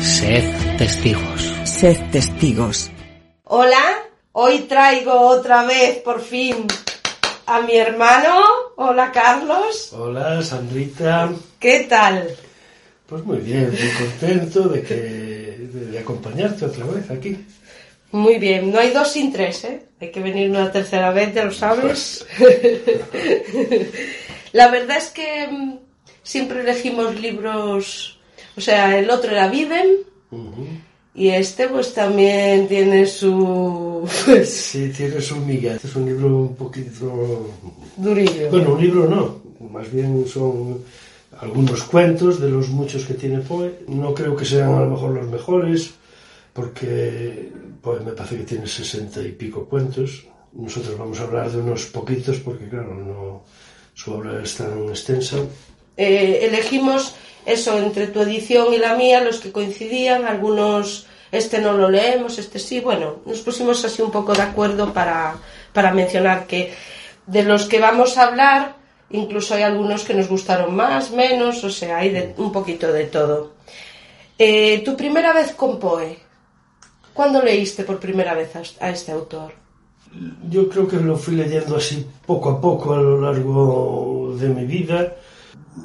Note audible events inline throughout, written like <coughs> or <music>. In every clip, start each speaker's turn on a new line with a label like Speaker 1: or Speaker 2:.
Speaker 1: Sed testigos.
Speaker 2: Sed testigos.
Speaker 3: Hola, hoy traigo otra vez por fin a mi hermano. Hola Carlos.
Speaker 4: Hola Sandrita.
Speaker 3: ¿Qué tal?
Speaker 4: Pues muy bien, muy contento de que de, de acompañarte otra vez aquí.
Speaker 3: Muy bien, no hay dos sin tres, ¿eh? Hay que venir una tercera vez, ya lo sabes. <laughs> La verdad es que mm, siempre elegimos libros, o sea, el otro era Viven y este pues también tiene su... pues, <laughs>
Speaker 4: Sí, tiene su miga. Este es un libro un poquito...
Speaker 3: durillo.
Speaker 4: Bueno, un libro no, más bien son algunos cuentos de los muchos que tiene Poe. No creo que sean a lo mejor los mejores, porque Poe me parece que tiene sesenta y pico cuentos. Nosotros vamos a hablar de unos poquitos porque, claro, no, su obra es tan extensa.
Speaker 3: Eh, elegimos eso entre tu edición y la mía, los que coincidían, algunos este no lo leemos, este sí, bueno, nos pusimos así un poco de acuerdo para, para mencionar que de los que vamos a hablar, incluso hay algunos que nos gustaron más, menos, o sea, hay un poquito de todo. Eh, tu primera vez con Poe, ¿cuándo leíste por primera vez a este autor?
Speaker 4: Yo creo que lo fui leyendo así poco a poco a lo largo de mi vida.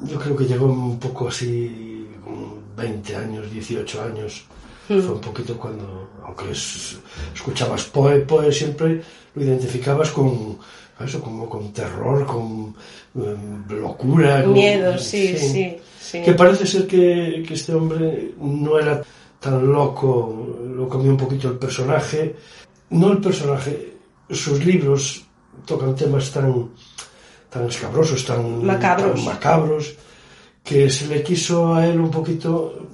Speaker 4: Yo creo que llegó un poco así, con 20 años, 18 años. Fue un poquito cuando, aunque es- escuchabas Poe, Poe siempre lo identificabas con eso, como con terror, con em, locura. con-
Speaker 3: Miedo, sí, sí, sí.
Speaker 4: Que parece ser que, que este hombre no era tan loco, lo comió un poquito el personaje. No el personaje, sus libros tocan temas tan, tan escabrosos, tan
Speaker 3: Macabros.
Speaker 4: tan macabros, que se le quiso a él un poquito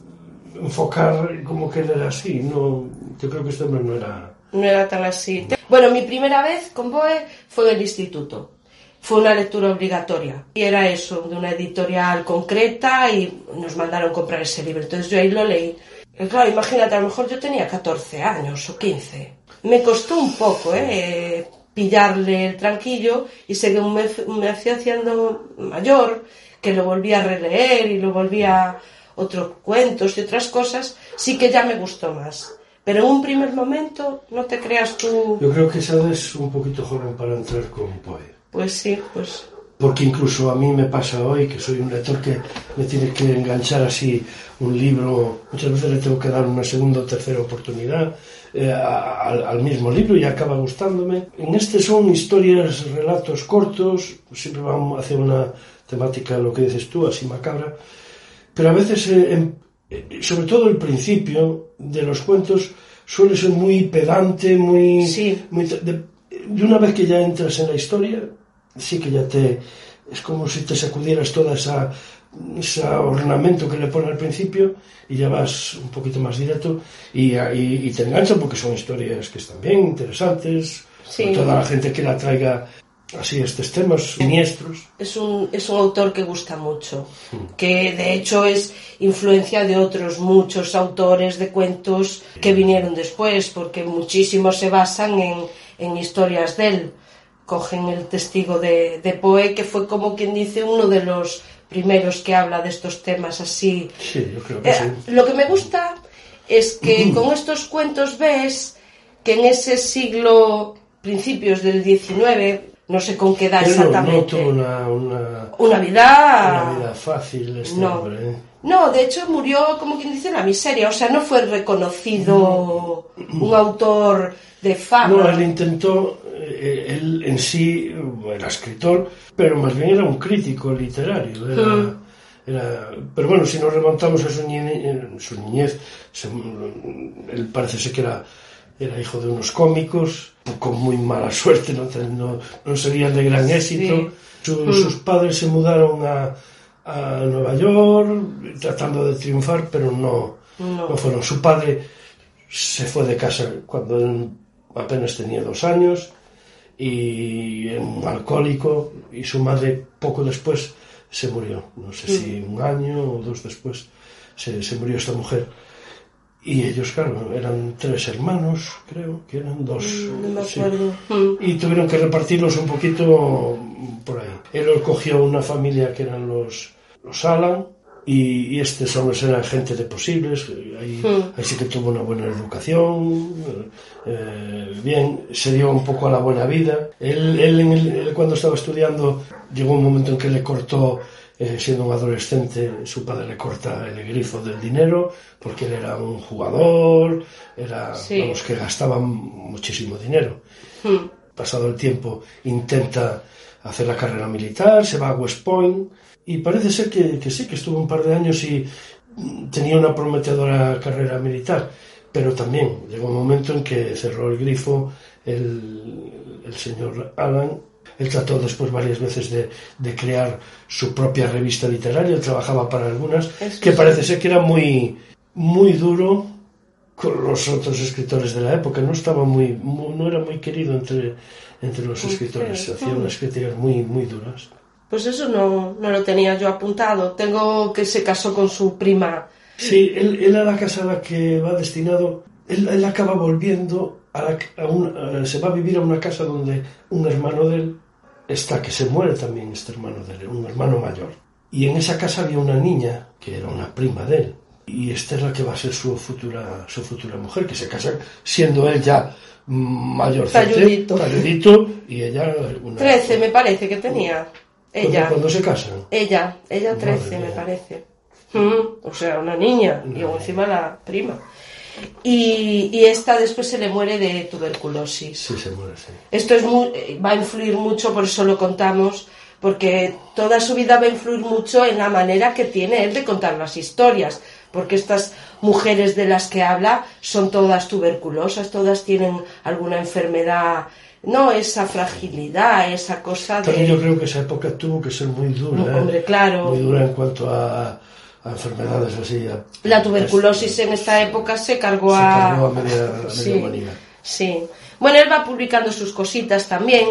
Speaker 4: enfocar como que él era así. No, yo creo que este hombre no era...
Speaker 3: No era tan así. Bueno, mi primera vez con Boe fue en el instituto. Fue una lectura obligatoria. Y era eso, de una editorial concreta y nos mandaron comprar ese libro. Entonces yo ahí lo leí. Y claro, imagínate, a lo mejor yo tenía 14 años o 15. Me costó un poco, ¿eh? Pillarle el tranquillo y según me, me hacía haciendo mayor, que lo volví a releer y lo volvía otros cuentos y otras cosas, sí que ya me gustó más. Pero en un primer momento, no te creas tú,
Speaker 4: Yo creo que esa es un poquito joven para entrar con Poe.
Speaker 3: pues sí, pues
Speaker 4: Porque incluso a mí me pasa hoy que soy un lector que me tiene que enganchar así un libro, muchas veces le tengo que dar una segunda o tercera oportunidad eh, a- al, al mismo libro y acaba gustándome. En este son historias, relatos cortos, siempre van hacia una temática, lo que dices tú, así macabra, pero a veces, eh, en- eh, sobre todo el principio de los cuentos, suele ser muy pedante, muy...
Speaker 3: Sí.
Speaker 4: muy de, de una vez que ya entras en la historia, sí que ya te... Es como si te sacudieras toda esa, ese ornamento que le pone al principio y ya vas un poquito más directo y, y, y te enganchan porque son historias que están bien, interesantes,
Speaker 3: Sí.
Speaker 4: sobre todo a la gente que la traiga así estos temas siniestros.
Speaker 3: es un, es un autor que gusta mucho, que de hecho es influencia de otros muchos autores de cuentos que vinieron después, porque muchísimos se basan en, en historias de él. Cogen el testigo de, de Poe, que fue como quien dice uno de los primeros que habla de estos temas así
Speaker 4: Sí, yo creo que
Speaker 3: Eh,
Speaker 4: sí.
Speaker 3: Lo que me gusta es que <clears throat> con estos cuentos ves que en ese siglo, principios del XIX, no sé con qué edad
Speaker 4: Él no, no
Speaker 3: exactamente.
Speaker 4: tuvo una, una,
Speaker 3: Una vida...
Speaker 4: una vida fácil este
Speaker 3: No.
Speaker 4: hombre. ¿eh?
Speaker 3: No, de hecho murió, como quien dice, en la miseria. O sea, no fue reconocido un autor de fama.
Speaker 4: No, él intentó, eh, él en sí eh, era escritor, pero más bien era un crítico literario. Era,
Speaker 3: Mm.
Speaker 4: era- pero bueno, si nos remontamos a su niñez, su niñez él parece ser que era, era hijo de unos cómicos, con muy mala suerte, no, no, no serían de gran éxito. Su-
Speaker 3: Mm.
Speaker 4: Sus padres se mudaron a, a Nueva York tratando de triunfar, pero no,
Speaker 3: No.
Speaker 4: no fueron. Su padre se fue de casa cuando él apenas tenía dos años y era un alcohólico y su madre poco después se murió. No sé si un año o dos después se, se murió esta mujer. Y ellos, claro, eran tres hermanos, creo, que eran dos.
Speaker 3: Mm, No me
Speaker 4: sí. Y tuvieron que repartirlos un poquito por ahí. Él cogió una familia que eran los, los Alan y, y estos hombres eran gente de posibles. Ahí,
Speaker 3: Mm.
Speaker 4: ahí sí que tuvo una buena educación. eh, bien, se dio un poco a la buena vida. Él, él, en el- él cuando estaba estudiando llegó un momento en que le cortó, eh, siendo un adolescente, su padre le corta el grifo del dinero porque él era un jugador, era,
Speaker 3: Sí.
Speaker 4: vamos, que gastaba muchísimo dinero
Speaker 3: Mm.
Speaker 4: pasado el tiempo, intenta hacer la carrera militar, se va a West Point y parece ser que, que sí, que estuvo un par de años y tenía una prometedora carrera militar, pero también llegó un momento en que cerró el grifo el, el señor Alan. Él trató después varias veces de, de crear su propia revista literaria, él trabajaba para algunas,
Speaker 3: Eso
Speaker 4: que
Speaker 3: sí.
Speaker 4: parece ser que era muy, muy duro con los otros escritores de la época. No estaba muy, mu- no era muy querido entre, entre los escritores. Hacía unas críticas muy, muy duras.
Speaker 3: Pues eso no, no lo tenía yo apuntado. Tengo que se casó con su prima.
Speaker 4: Sí, él, él a la casa a la que va destinado, él, él acaba volviendo a, la, a un- a- se va a vivir a una casa donde un hermano de él está, que se muere también este hermano de él, un hermano mayor. Y en esa casa había una niña que era una prima de él. Y esta es la que va a ser su futura, su futura mujer, que se casa siendo él ya mayor.
Speaker 3: Talludito.
Speaker 4: Talludito, y ella una...
Speaker 3: Trece, me parece que tenía.
Speaker 4: ¿Cuándo-
Speaker 3: Ella.
Speaker 4: ¿Cuándo se casan?
Speaker 3: Ella, ella
Speaker 4: Madre
Speaker 3: 13 me parece. Mm, o sea, una niña y aún encima la prima. Y, y esta después se le muere de tuberculosis.
Speaker 4: Sí, se muere, sí.
Speaker 3: Esto es eh, va a influir mucho, por eso lo contamos, porque toda su vida va a influir mucho en la manera que tiene él de contar las historias, porque estas mujeres de las que habla son todas tuberculosas, todas tienen alguna enfermedad, no esa fragilidad, esa cosa
Speaker 4: También yo creo que esa época tuvo que ser muy dura. ¿eh?
Speaker 3: Hombre, claro.
Speaker 4: Muy dura en cuanto a, a enfermedades así. a-
Speaker 3: La tuberculosis en esta época se cargó
Speaker 4: Se
Speaker 3: a...
Speaker 4: cargó a media, a media
Speaker 3: Sí.
Speaker 4: humanidad.
Speaker 3: Sí. Bueno, él va publicando sus cositas también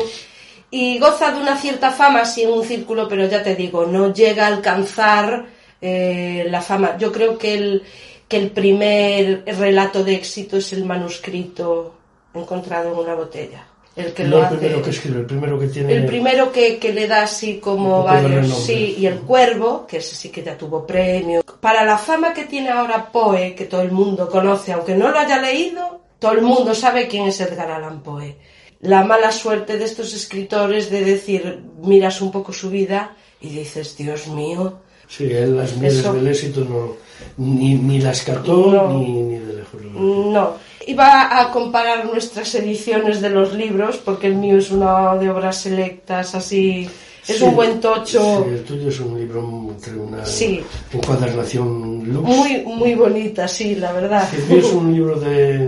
Speaker 3: y goza de una cierta fama, sí, en un círculo, pero ya te digo, no llega a alcanzar eh, la fama. Yo creo que el, que el primer relato de éxito es el manuscrito encontrado en una botella. El que
Speaker 4: no
Speaker 3: lo
Speaker 4: el
Speaker 3: hace.
Speaker 4: primero que escribe, el primero que tiene.
Speaker 3: El primero que, que le da así como varios, sí, y el cuervo, que ese sí que ya tuvo premio. Para la fama que tiene ahora Poe, que todo el mundo conoce, aunque no lo haya leído, todo el mundo sabe quién es Edgar Allan Poe. La mala suerte de estos escritores de decir, miras un poco su vida y dices, Dios mío,
Speaker 4: Sí, él las mieles
Speaker 3: Eso.
Speaker 4: del éxito no, ni, ni las cartó
Speaker 3: No.
Speaker 4: ni, ni de lejos.
Speaker 3: no. Iba a comparar nuestras ediciones de los libros, porque el mío es una de obras selectas, así, es
Speaker 4: Sí,
Speaker 3: un buen tocho.
Speaker 4: Sí, el tuyo es un libro entre una
Speaker 3: Sí.
Speaker 4: encuadernación lux.
Speaker 3: Muy, muy bonita, sí, la verdad.
Speaker 4: El mío es un libro de,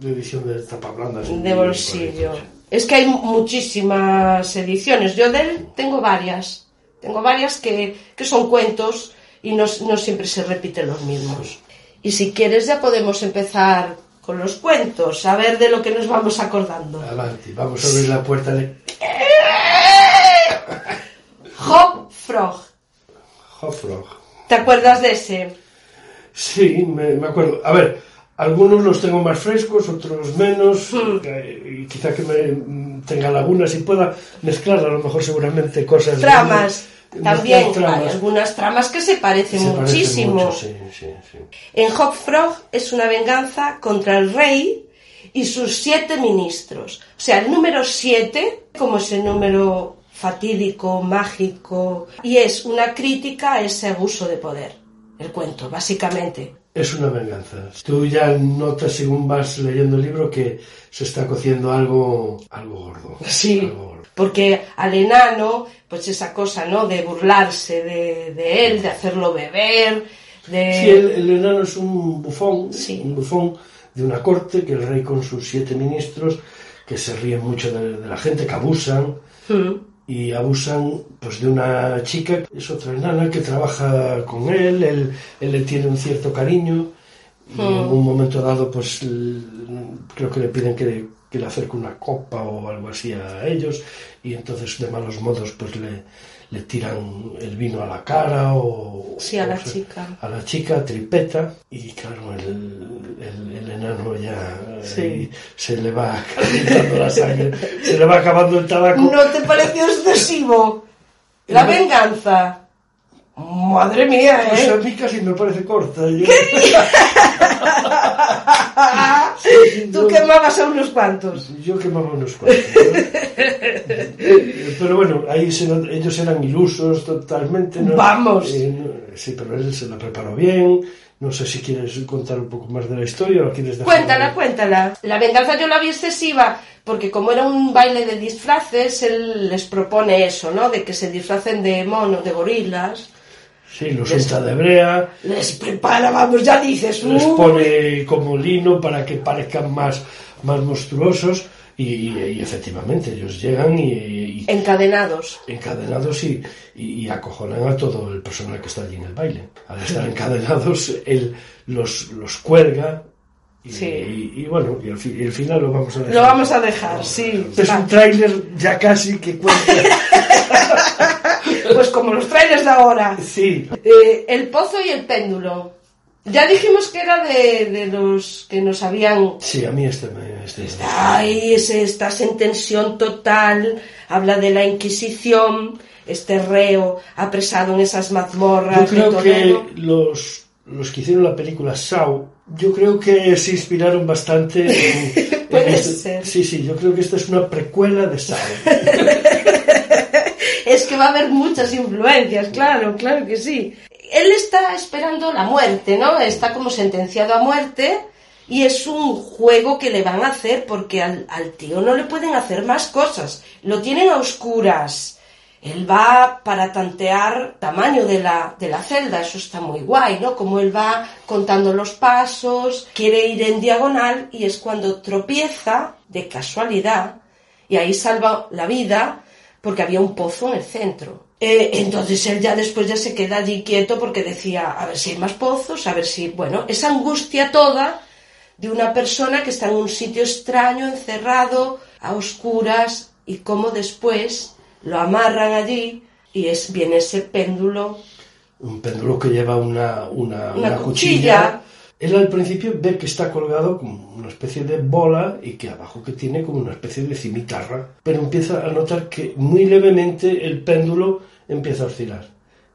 Speaker 4: de edición de tapa blanda.
Speaker 3: De bolsillo. Es que hay muchísimas ediciones. Yo de él tengo varias. Tengo varias que, que son cuentos y no, no siempre se repiten los mismos. Y si quieres ya podemos empezar con los cuentos, a ver de lo que nos vamos acordando.
Speaker 4: Adelante, vamos a abrir la puerta de <laughs>
Speaker 3: Hop Frog.
Speaker 4: Hofrog.
Speaker 3: ¿Te acuerdas de ese?
Speaker 4: Sí, me, me acuerdo. A ver, algunos los tengo más frescos, otros menos,
Speaker 3: Hmm.
Speaker 4: eh, y quizá que me mm, tenga lagunas y pueda mezclar a lo mejor seguramente cosas.
Speaker 3: Tramas.
Speaker 4: mezclar
Speaker 3: También hay algunas tramas que se parecen
Speaker 4: Se parecen
Speaker 3: muchísimo.
Speaker 4: mucho, sí, sí, sí.
Speaker 3: En Hop Frog es una venganza contra el rey y sus siete ministros. O sea, el número siete, como ese número fatídico, mágico, y es una crítica a ese abuso de poder. El cuento, básicamente.
Speaker 4: Es una venganza. Tú ya notas según vas leyendo el libro que se está cociendo algo, algo gordo.
Speaker 3: Sí.
Speaker 4: Algo gordo.
Speaker 3: Porque al enano, pues esa cosa, ¿no? De burlarse de, de él, de hacerlo beber, de...
Speaker 4: Sí, el, el enano es un bufón,
Speaker 3: Sí.
Speaker 4: un bufón de una corte que el rey con sus siete ministros que se ríen mucho de, de la gente, que abusan
Speaker 3: Mm.
Speaker 4: Y abusan pues de una chica, es otra enana que trabaja con él, él, él le tiene un cierto cariño y en un momento dado pues creo que le piden que, que le acerque una copa o algo así a ellos y entonces de malos modos pues le, le tiran el vino a la cara o
Speaker 3: Sí, a la
Speaker 4: o sea,
Speaker 3: chica.
Speaker 4: a la chica tripeta y claro el, el, el enano ya
Speaker 3: Sí.
Speaker 4: eh, se le va <laughs> calentando la sangre se le va acabando el tabaco
Speaker 3: ¿No te pareció excesivo? La
Speaker 4: No.
Speaker 3: venganza. Madre mía,
Speaker 4: Pues a
Speaker 3: ¿eh?
Speaker 4: mí casi me parece corta. Yo- <laughs> <laughs>
Speaker 3: Tú quemabas a unos cuantos.
Speaker 4: Yo quemaba unos cuantos. ¿no? <laughs> pero bueno, ahí se ellos eran ilusos totalmente. ¿no?
Speaker 3: Vamos.
Speaker 4: Eh, no- sí, pero él se la preparó bien. No sé si quieres contar un poco más de la historia o quieres dejar.
Speaker 3: Cuéntala, cuéntala. La venganza yo la vi excesiva porque como era un baile de disfraces, él les propone eso, ¿no? De que se disfracen de monos, de gorilas.
Speaker 4: Sí, los unta de brea,
Speaker 3: Les prepara, vamos, ya dices.
Speaker 4: les
Speaker 3: "Uh".
Speaker 4: pone como lino para que parezcan más, más monstruosos. Y, y- y efectivamente, ellos llegan y, y-
Speaker 3: Encadenados.
Speaker 4: encadenados y, y- y acojonan a todo el personal que está allí en el baile. Al estar encadenados, él los, los cuelga y,
Speaker 3: Sí.
Speaker 4: y- y bueno, y el, fi- y el final lo vamos a dejar.
Speaker 3: Lo vamos a dejar, sí.
Speaker 4: Es
Speaker 3: Va.
Speaker 4: un tráiler ya casi que cuenta. <laughs>
Speaker 3: Pues como los trailers de ahora.
Speaker 4: sí,
Speaker 3: Eh, el pozo y el péndulo. Ya dijimos que era de, de los que nos habían
Speaker 4: sí, a mí este. Este,
Speaker 3: Ay, ese, estás en tensión total, habla de la Inquisición, este reo apresado en esas
Speaker 4: Yo
Speaker 3: mazmorras de
Speaker 4: creo que los, los que hicieron la película Saw, yo creo que se inspiraron bastante <laughs> en
Speaker 3: Puede
Speaker 4: este-
Speaker 3: ser.
Speaker 4: Sí, sí, yo creo que esta es una precuela de Saw. <laughs>
Speaker 3: Es que va a haber muchas influencias, claro, claro que sí. Él está esperando la muerte, ¿no? Está como sentenciado a muerte y es un juego que le van a hacer porque al, tío no le pueden hacer más cosas. Lo tienen a oscuras. Él va para tantear tamaño de la, de la celda, eso está muy guay, ¿no? Como él va contando los pasos, quiere ir en diagonal y es cuando tropieza de casualidad y ahí salva la vida porque había un pozo en el centro. Eh, entonces él ya después ya se queda allí quieto porque decía, a ver si hay más pozos, a ver si, bueno, esa angustia toda de una persona que está en un sitio extraño, encerrado, a oscuras, y cómo después lo amarran allí y es viene ese péndulo.
Speaker 4: un péndulo que lleva una, una,
Speaker 3: Una
Speaker 4: una
Speaker 3: cuchilla.
Speaker 4: cuchilla. Él al principio ve que está colgado como una especie de bola y que abajo que tiene como una especie de cimitarra, pero empieza a notar que muy levemente el péndulo empieza a oscilar,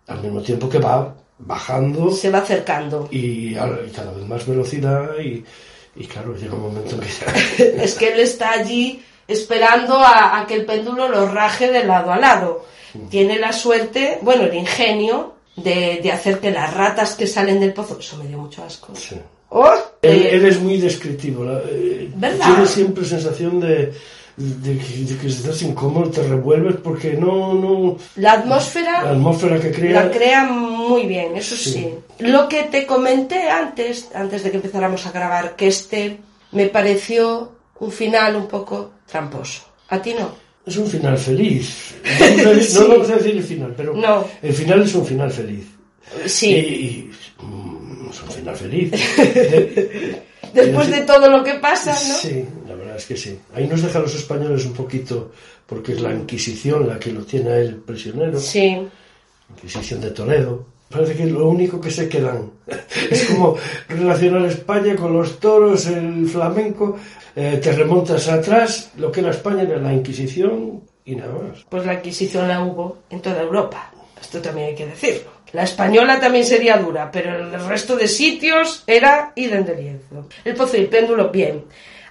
Speaker 4: al mismo tiempo que va bajando
Speaker 3: Se va acercando.
Speaker 4: y a- y cada vez más velocidad y, y claro, llega un momento en que <laughs>
Speaker 3: es que él está allí esperando a, a que el péndulo lo raje de lado a lado. Tiene la suerte, bueno, el ingenio de, de hacer que las ratas que salen del pozo, eso me dio mucho asco.
Speaker 4: Sí.
Speaker 3: ¡Oh!
Speaker 4: Él, él es muy descriptivo. eh,
Speaker 3: ¿Verdad?
Speaker 4: Tiene siempre sensación de, de que estás incómodo, te revuelves porque no, no.
Speaker 3: la atmósfera
Speaker 4: La atmósfera que crea.
Speaker 3: la crea muy bien, eso sí.
Speaker 4: Sí.
Speaker 3: Lo que te comenté antes, antes de que empezáramos a grabar, que este me pareció un final un poco tramposo. ¿A ti no?
Speaker 4: Es un final feliz. No vamos a decir, <laughs>
Speaker 3: Sí.
Speaker 4: no vamos a decir el final, pero
Speaker 3: No.
Speaker 4: el final es un final feliz.
Speaker 3: Sí.
Speaker 4: Y, y, mm, es un final feliz. De- <laughs>
Speaker 3: Después de todo lo que pasa, ¿no?
Speaker 4: Sí, la verdad es que sí. Ahí nos deja a los españoles un poquito, porque es la Inquisición la que lo tiene a él prisionero.
Speaker 3: Sí.
Speaker 4: Inquisición de Toledo. Parece que es lo único que se quedan. Es como relacionar España con los toros, el flamenco. Eh, te remontas atrás, lo que era España era la Inquisición y nada más.
Speaker 3: Pues la Inquisición la hubo en toda Europa. Esto también hay que decirlo. La española también sería dura, pero en el resto de sitios era de lienzo. El pozo y el péndulo, bien.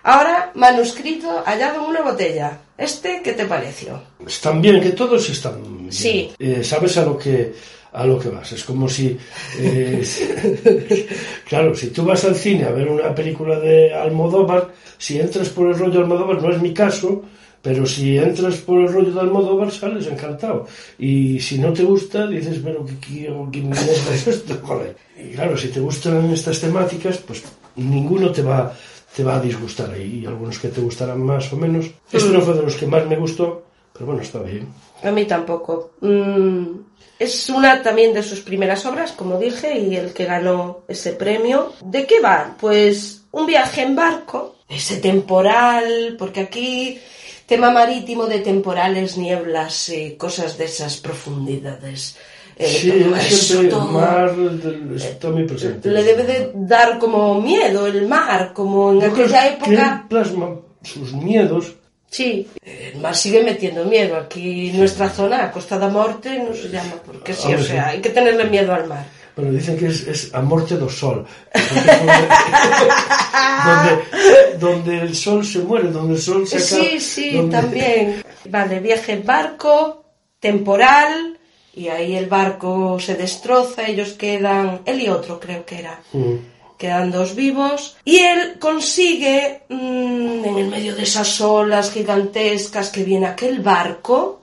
Speaker 3: Ahora, manuscrito hallado en una botella. ¿Este qué te pareció?
Speaker 4: Están bien, que todos están bien.
Speaker 3: Sí.
Speaker 4: Eh, sabes a lo que a lo que vas. Es como si, eh, <laughs> claro, si tú vas al cine a ver una película de Almodóvar, si entras por el rollo Almodóvar, no es mi caso, pero si entras por el rollo de Almodóvar sales encantado. Y si no te gusta, dices, pero ¿qué, qué, es esto? <laughs> Joder. Y claro, si te gustan estas temáticas, pues ninguno te va, te va a disgustar. Hay algunos que te gustarán más o menos. Este no fue de los que más me gustó, pero bueno, está bien.
Speaker 3: A mí tampoco. Mm, es una también de sus primeras obras, como dije, y el que ganó ese premio. ¿De qué va? Pues un viaje en barco, ese temporal, porque aquí tema marítimo de temporales, nieblas, eh, cosas de esas profundidades. Eh,
Speaker 4: Sí,
Speaker 3: eso, todo.
Speaker 4: mar del- está muy presente.
Speaker 3: Le debe de dar como miedo el mar, como en
Speaker 4: Yo
Speaker 3: aquella
Speaker 4: que
Speaker 3: época.
Speaker 4: él plasma sus miedos.
Speaker 3: Sí, el mar sigue metiendo miedo. Aquí nuestra zona, Costa da Morte, no se llama porque sí, o sea,
Speaker 4: sí.
Speaker 3: hay que tenerle miedo al mar.
Speaker 4: Bueno, dicen que es, es a morte do sol. Donde, <laughs> donde el sol se muere, donde el sol se acaba.
Speaker 3: Sí, sí,
Speaker 4: donde-
Speaker 3: también. Vale, viaje en barco, temporal, y ahí el barco se destroza, ellos quedan, él y otro creo que era,
Speaker 4: Mm.
Speaker 3: quedan dos vivos, y él consigue, mm, en el medio de esas olas gigantescas que viene aquel barco,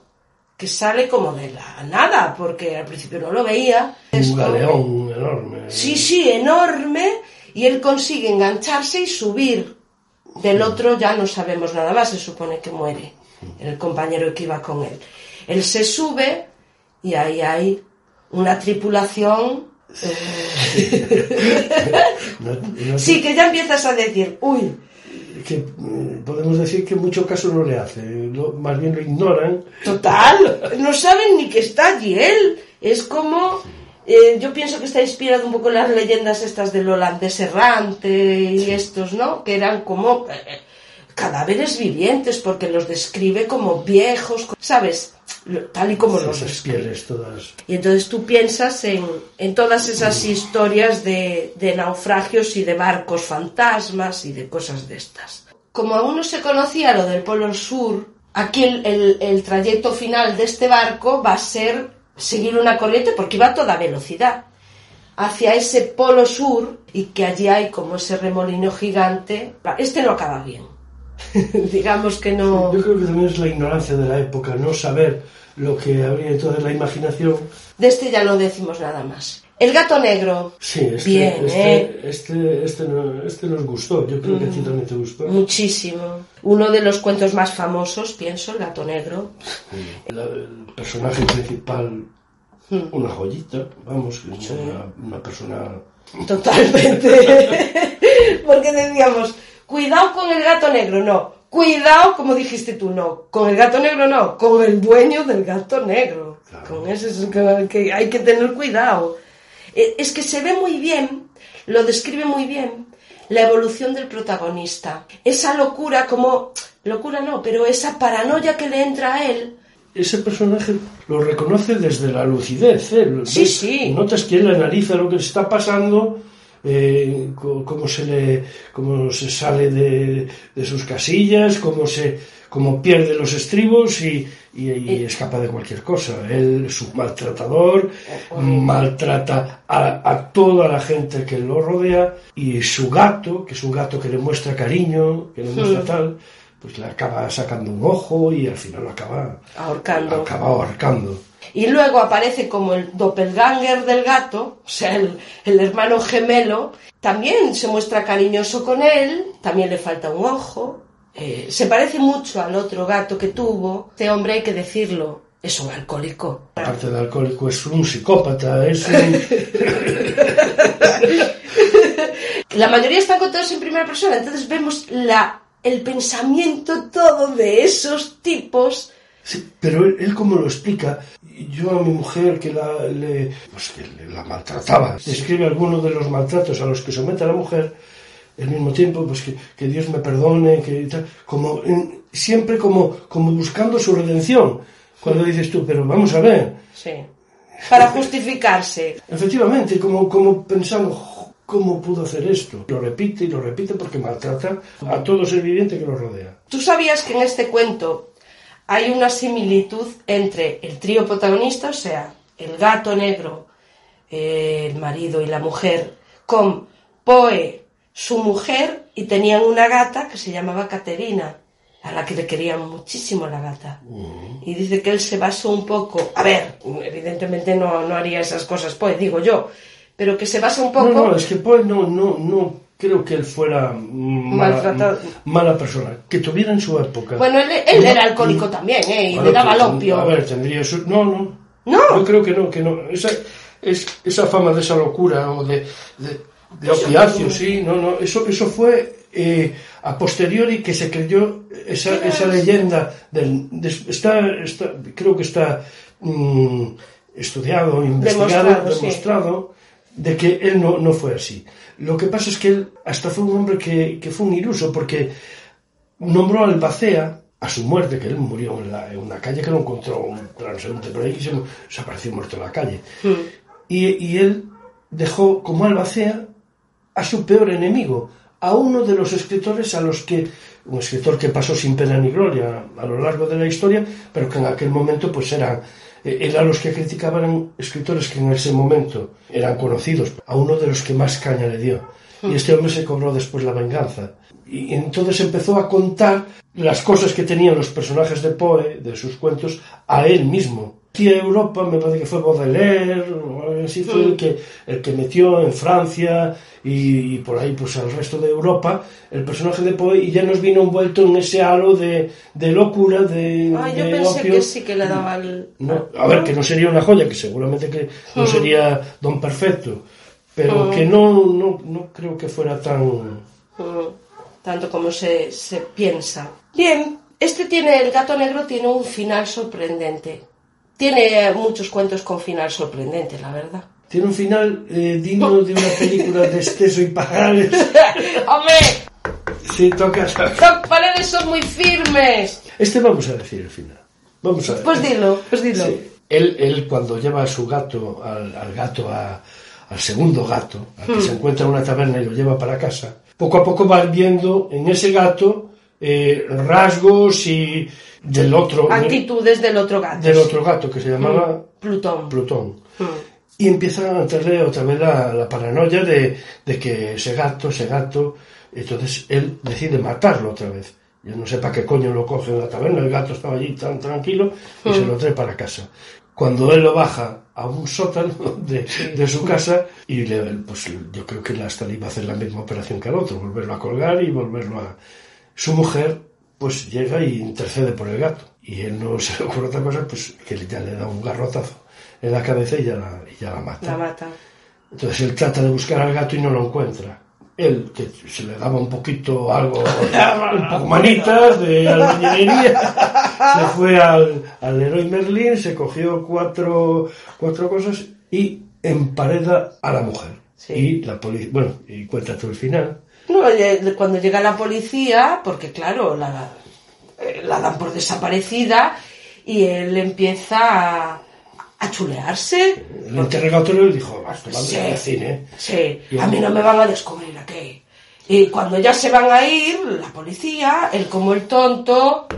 Speaker 3: que sale como de la nada, porque al principio no lo veía. Es
Speaker 4: Un galeón enorme.
Speaker 3: Sí, sí, enorme. Y él consigue engancharse y subir. Del otro ya no sabemos nada más, se supone que muere. El compañero que iba con él. Él se sube y ahí hay una tripulación. <laughs>
Speaker 4: No- no-
Speaker 3: Sí, que ya empiezas a decir, uy,
Speaker 4: que mm, podemos decir que en mucho caso no le hace. Lo- más bien lo ignoran.
Speaker 3: total, no saben ni que está allí él. Es como, eh, yo pienso que está inspirado un poco en las leyendas estas del holandés errante y estos, ¿no? Que eran como eh, cadáveres vivientes porque los describe como viejos, ¿sabes? Tal y como los describe.
Speaker 4: todas.
Speaker 3: Y entonces tú piensas en, en todas esas historias de, de naufragios y de barcos fantasmas y de cosas de estas. Como aún no se conocía lo del Polo Sur, aquí el, el- el trayecto final de este barco va a ser seguir una corriente porque va a toda velocidad hacia ese Polo Sur y que allí hay como ese remolino gigante. Este no acaba bien. <laughs> Digamos que no...
Speaker 4: Yo creo que también es la ignorancia de la época, no saber lo que habría entonces la imaginación.
Speaker 3: De este ya no decimos nada más. El gato negro.
Speaker 4: Sí, este,
Speaker 3: Bien,
Speaker 4: este,
Speaker 3: ¿eh?
Speaker 4: este, este, no- este nos gustó. Yo creo que a ti también te gustó.
Speaker 3: Muchísimo. Uno de los cuentos más famosos, pienso, El gato negro.
Speaker 4: La- el personaje principal, una joyita, vamos, es una, una persona.
Speaker 3: Totalmente. <laughs> <laughs> Porque decíamos, cuidado con el gato negro, no. Cuidado, como dijiste tú, no. Con el gato negro, no. Con el dueño del gato negro.
Speaker 4: Claro.
Speaker 3: Con ese es que, que hay que tener cuidado. Eh, Es que se ve muy bien, lo describe muy bien, la evolución del protagonista. Esa locura, como. Locura no, pero esa paranoia que le entra a él.
Speaker 4: Ese personaje lo reconoce desde la lucidez. ¿eh?
Speaker 3: Sí, sí.
Speaker 4: Notas que él analiza lo que está pasando, eh, cómo se le, cómo se sale de, de sus casillas, cómo se, cómo pierde los estribos y, y- y escapa de cualquier cosa. Él es un maltratador, maltrata a, a toda la gente que lo rodea y su gato, que es un gato que le muestra cariño, que le muestra tal, pues le acaba sacando un ojo y al final lo acaba
Speaker 3: Ahorcando.
Speaker 4: acaba ahorcando.
Speaker 3: Y luego aparece como el doppelganger del gato, o sea, el, el hermano gemelo. También se muestra cariñoso con él, también le falta un ojo. eh, se parece mucho al otro gato que tuvo. Este hombre, hay que decirlo, es un alcohólico.
Speaker 4: Aparte de alcohólico, es un psicópata, es un... <laughs>
Speaker 3: La mayoría están contados en primera persona, entonces vemos la, el pensamiento todo de esos tipos.
Speaker 4: Sí, pero él, él como lo explica, yo a mi mujer que la, le, pues que le- la maltrataba, describe algunos de los maltratos a los que somete a la mujer, al mismo tiempo, pues que, que Dios me perdone, que tal, como en- siempre como, como buscando su redención. Cuando dices tú, pero vamos a ver,
Speaker 3: Sí. Para justificarse. <laughs>
Speaker 4: efectivamente, como, como pensando, "Jo, ¿cómo pudo hacer esto? Lo repite y lo repite porque maltrata a todo ser viviente que lo rodea.
Speaker 3: ¿Tú sabías que en este cuento hay una similitud entre el trío protagonista, o sea, el gato negro, el marido y la mujer, con Poe, su mujer, y tenían una gata que se llamaba Caterina, a la que le querían muchísimo la gata. Y dice que él se basó un poco, a ver, evidentemente no, no haría esas cosas, Poe, digo yo, pero que se basa un poco...
Speaker 4: No, no, es que Poe no, no, no creo que él fuera mala,
Speaker 3: Maltratado.
Speaker 4: mala persona. Que tuviera en su época.
Speaker 3: Bueno, él, él era alcohólico también, ¿eh? Y le daba
Speaker 4: pues,
Speaker 3: al opio.
Speaker 4: A ver, tendría su... No, no.
Speaker 3: No.
Speaker 4: Yo creo que no, que no. Esa, es, esa fama de esa locura o de, de, de opiáceo, sí, no, no. Eso, eso fue eh, a posteriori que se creyó esa, esa leyenda del... de- está, está, creo que está mm, estudiado, investigado,
Speaker 3: Demostrado, sí.
Speaker 4: De que él no, no fue así. Lo que pasa es que él hasta fue un hombre que, que fue un iluso porque nombró al Bacea a su muerte, que él murió en, la- en una calle que lo encontró un transeúnte por ahí que se, se apareció muerto en la calle. Y, y él dejó como albacea a su peor enemigo, a uno de los escritores a los que, un escritor que pasó sin pena ni gloria a lo largo de la historia, pero que en aquel momento pues eran, eh, a los que criticaban eran escritores que en ese momento eran conocidos, a uno de los que más caña le dio. Y este hombre se cobró después la venganza. Y entonces empezó a contar las cosas que tenían los personajes de Poe, de sus cuentos, a él mismo. A Europa me parece que fue Baudelaire, o algo así, fue el que, el que metió en Francia y, y por ahí pues al resto de Europa el personaje de Poe y ya nos vino envuelto en ese halo de, de locura, de,
Speaker 3: Ah, yo
Speaker 4: de
Speaker 3: pensé
Speaker 4: opio.
Speaker 3: que sí que le daba el...
Speaker 4: No, a ver, que no sería una joya, que seguramente que no sería Don Perfecto, pero que no, no, no creo que fuera tan...
Speaker 3: Mm, tanto como se, se piensa. Bien, este tiene, el gato negro tiene un final sorprendente. Tiene muchos cuentos con final sorprendente, la verdad.
Speaker 4: Tiene un final eh, digno de una película de Esteso y Pajares. <laughs>
Speaker 3: ¡Hombre!
Speaker 4: Si tocas...
Speaker 3: Las paredes son muy firmes.
Speaker 4: Este vamos a decir el final. Vamos a ver.
Speaker 3: Pues dilo, pues dilo.
Speaker 4: Sí. Él, él cuando lleva a su gato, al, al gato, a- al segundo gato, al que se encuentra en una taberna y lo lleva para casa, poco a poco va viendo en ese gato eh, rasgos y del otro,
Speaker 3: Actitudes del otro gato.
Speaker 4: del otro gato que se llamaba
Speaker 3: Plutón.
Speaker 4: Plutón.
Speaker 3: Mm.
Speaker 4: Y empieza a entrarle otra vez la, la paranoia de, de que ese gato, ese gato, entonces él decide matarlo otra vez. Yo no sé para qué coño lo coge en la taberna, el gato estaba allí tan tranquilo y se lo trae para casa. Cuando él lo baja a un sótano <laughs> de, de su casa y le, pues yo creo que hasta le iba a hacer la misma operación que al otro, volverlo a colgar y volverlo a... Su mujer pues llega y intercede por el gato y él no <laughs> se le ocurre otra cosa pues que ya le da un garrotazo en la cabeza y ya la, y ya la mata.
Speaker 3: La mata.
Speaker 4: Entonces él trata de buscar al gato y no lo encuentra. Él, que se le daba un poquito algo, <laughs> un poco manitas de albañilería, <laughs> se fue al, al Leroy Merlin, se cogió cuatro, cuatro cosas y empareda a la mujer.
Speaker 3: Sí.
Speaker 4: Y la policía, bueno, y cuenta todo el final.
Speaker 3: No, eh, cuando llega la policía, porque claro, la, eh, la dan por desaparecida y él empieza a, a chulearse.
Speaker 4: El interrogatorio le dijo, esto va
Speaker 3: Sí.
Speaker 4: de cine.
Speaker 3: Sí, a mí no me van a descubrir aquí. Y cuando ya se van a ir, la policía, él como el tonto,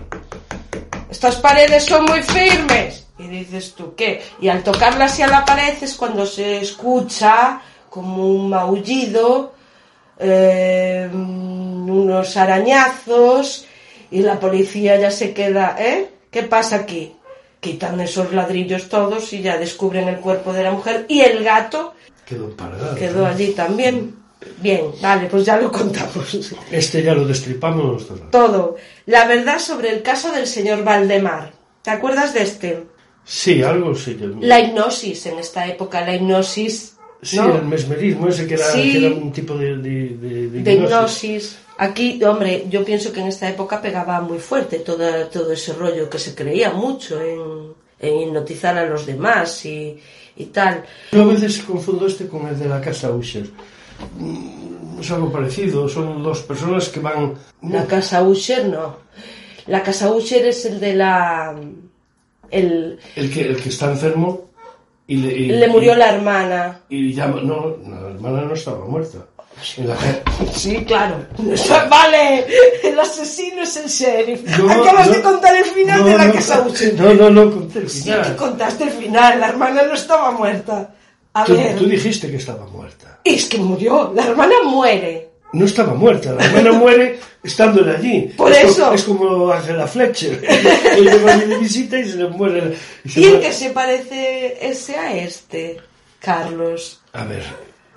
Speaker 3: estas paredes son muy firmes. Y dices tú, ¿qué? Y al tocarla así a la pared es cuando se escucha como un maullido, eh, unos arañazos, y la policía ya se queda, ¿eh? ¿Qué pasa aquí? Quitan esos ladrillos todos y ya descubren el cuerpo de la mujer y el gato
Speaker 4: Quedó emparedado.
Speaker 3: quedó allí también. Bien, vale, pues ya lo contamos.
Speaker 4: Este ya lo destripamos. todo.
Speaker 3: Todo. La verdad sobre el caso del señor Valdemar. ¿Te acuerdas de este?
Speaker 4: Sí, algo sí.
Speaker 3: La hipnosis en esta época, la hipnosis.
Speaker 4: Sí,
Speaker 3: ¿no?
Speaker 4: el mesmerismo ese que era,
Speaker 3: Sí.
Speaker 4: que era un tipo de, de, de- hipnosis.
Speaker 3: hipnosis. Aquí, hombre, yo pienso que en esta época pegaba muy fuerte todo, todo ese rollo que se creía mucho en, en hipnotizar a los demás y, y tal.
Speaker 4: Yo a veces confundo este con el de la casa Usher. Mm, Es algo parecido, son dos personas que van...
Speaker 3: La casa Usher no. La casa Usher es el de la. El,
Speaker 4: El que, el que está enfermo y le, y-
Speaker 3: Le murió
Speaker 4: y-
Speaker 3: la hermana.
Speaker 4: Y ya, no, la hermana no estaba muerta. La
Speaker 3: Sí, claro. <laughs> Vale, el asesino es el sheriff.
Speaker 4: No,
Speaker 3: Acabas
Speaker 4: no,
Speaker 3: de contar el final
Speaker 4: no,
Speaker 3: de la casa.
Speaker 4: No, no, no, conté el
Speaker 3: Sí
Speaker 4: final.
Speaker 3: que contaste el final, la hermana no estaba muerta. A
Speaker 4: Tú,
Speaker 3: ver,
Speaker 4: tú dijiste que estaba muerta.
Speaker 3: es que murió, la hermana muere.
Speaker 4: No estaba muerta, la hermana muere estando allí.
Speaker 3: Por
Speaker 4: es
Speaker 3: eso.
Speaker 4: es como Angela Fletcher. <laughs> Va allí de visita y se le muere. y se
Speaker 3: ¿Y en
Speaker 4: muere.
Speaker 3: qué se parece ese a este, Carlos?
Speaker 4: A ver.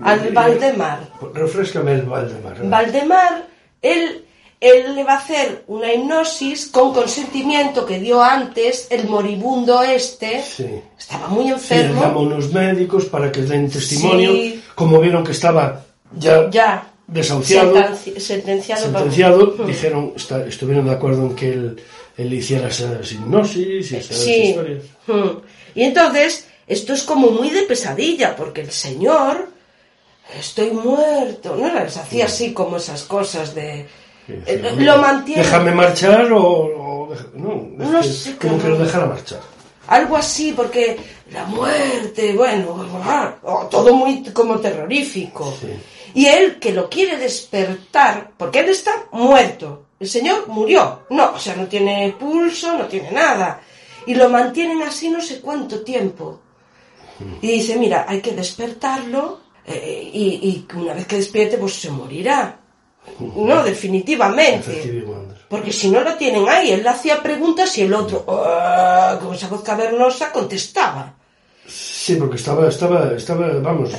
Speaker 3: Al
Speaker 4: eh,
Speaker 3: Valdemar.
Speaker 4: Refrescame el Valdemar.
Speaker 3: Valdemar, él, él le va a hacer una hipnosis con consentimiento que dio antes el moribundo este.
Speaker 4: Sí.
Speaker 3: Estaba muy
Speaker 4: Sí, le
Speaker 3: enfermo.
Speaker 4: llama a unos médicos para que den testimonio.
Speaker 3: Sí.
Speaker 4: Como vieron que estaba ya,
Speaker 3: Ya.
Speaker 4: Desahuciado,
Speaker 3: Sentenci- sentenciado.
Speaker 4: sentenciado,
Speaker 3: para-
Speaker 4: dijeron, está- estuvieron de acuerdo en que él, él hiciera esas hipnosis y esas
Speaker 3: Sí.
Speaker 4: historias.
Speaker 3: Hmm. Y entonces, esto es como muy de pesadilla, porque el señor, estoy muerto, ¿no? Les hacía así como esas cosas de... eh, lo mantiene...
Speaker 4: Déjame marchar o... no,
Speaker 3: No
Speaker 4: que-
Speaker 3: sé
Speaker 4: como
Speaker 3: cómo.
Speaker 4: que lo dejara marchar.
Speaker 3: Algo así, porque la muerte, bueno, ah, oh, todo muy como terrorífico.
Speaker 4: Sí.
Speaker 3: Y él que lo quiere despertar, porque él está muerto. El señor murió. No, o sea, no tiene pulso, no tiene nada. Y lo mantienen así no sé cuánto tiempo. Y dice, mira, hay que despertarlo eh, y, una vez que despierte, pues se morirá. No, definitivamente. Porque si no lo tienen ahí, él le hacía preguntas y el otro, "Ah", con esa voz cavernosa, contestaba.
Speaker 4: Sí, porque estaba, estaba, estaba, vamos,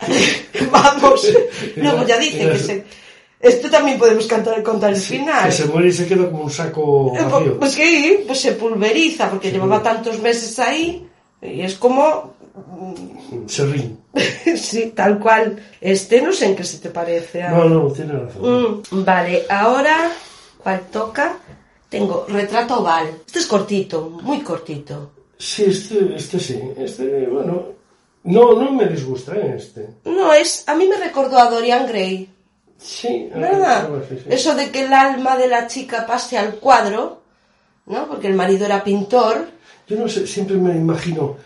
Speaker 4: <laughs>
Speaker 3: Vamos. Luego ya
Speaker 4: Era-
Speaker 3: dice que se... Esto también podemos cantar, contar el final.
Speaker 4: que se muere y se queda como un saco
Speaker 3: Eh,
Speaker 4: vacío.
Speaker 3: Pues que pues se pulveriza, porque llevaba tantos meses ahí y es como...
Speaker 4: Se ríe. <laughs>
Speaker 3: sí, tal cual. Este no sé en qué se te parece. a-
Speaker 4: No, no, tiene razón.
Speaker 3: Mm, vale, ahora, ¿cuál toca? Tengo retrato oval. Este es cortito, muy cortito.
Speaker 4: Sí, este, este sí. Este, bueno, no, no me disgusta ¿eh? este.
Speaker 3: No, es, a mí me recordó a Dorian Gray.
Speaker 4: Sí,
Speaker 3: Nada.
Speaker 4: algo así, sí.
Speaker 3: Eso de que el alma de la chica pase al cuadro, ¿no? Porque el marido era pintor.
Speaker 4: Yo no sé, siempre me imagino,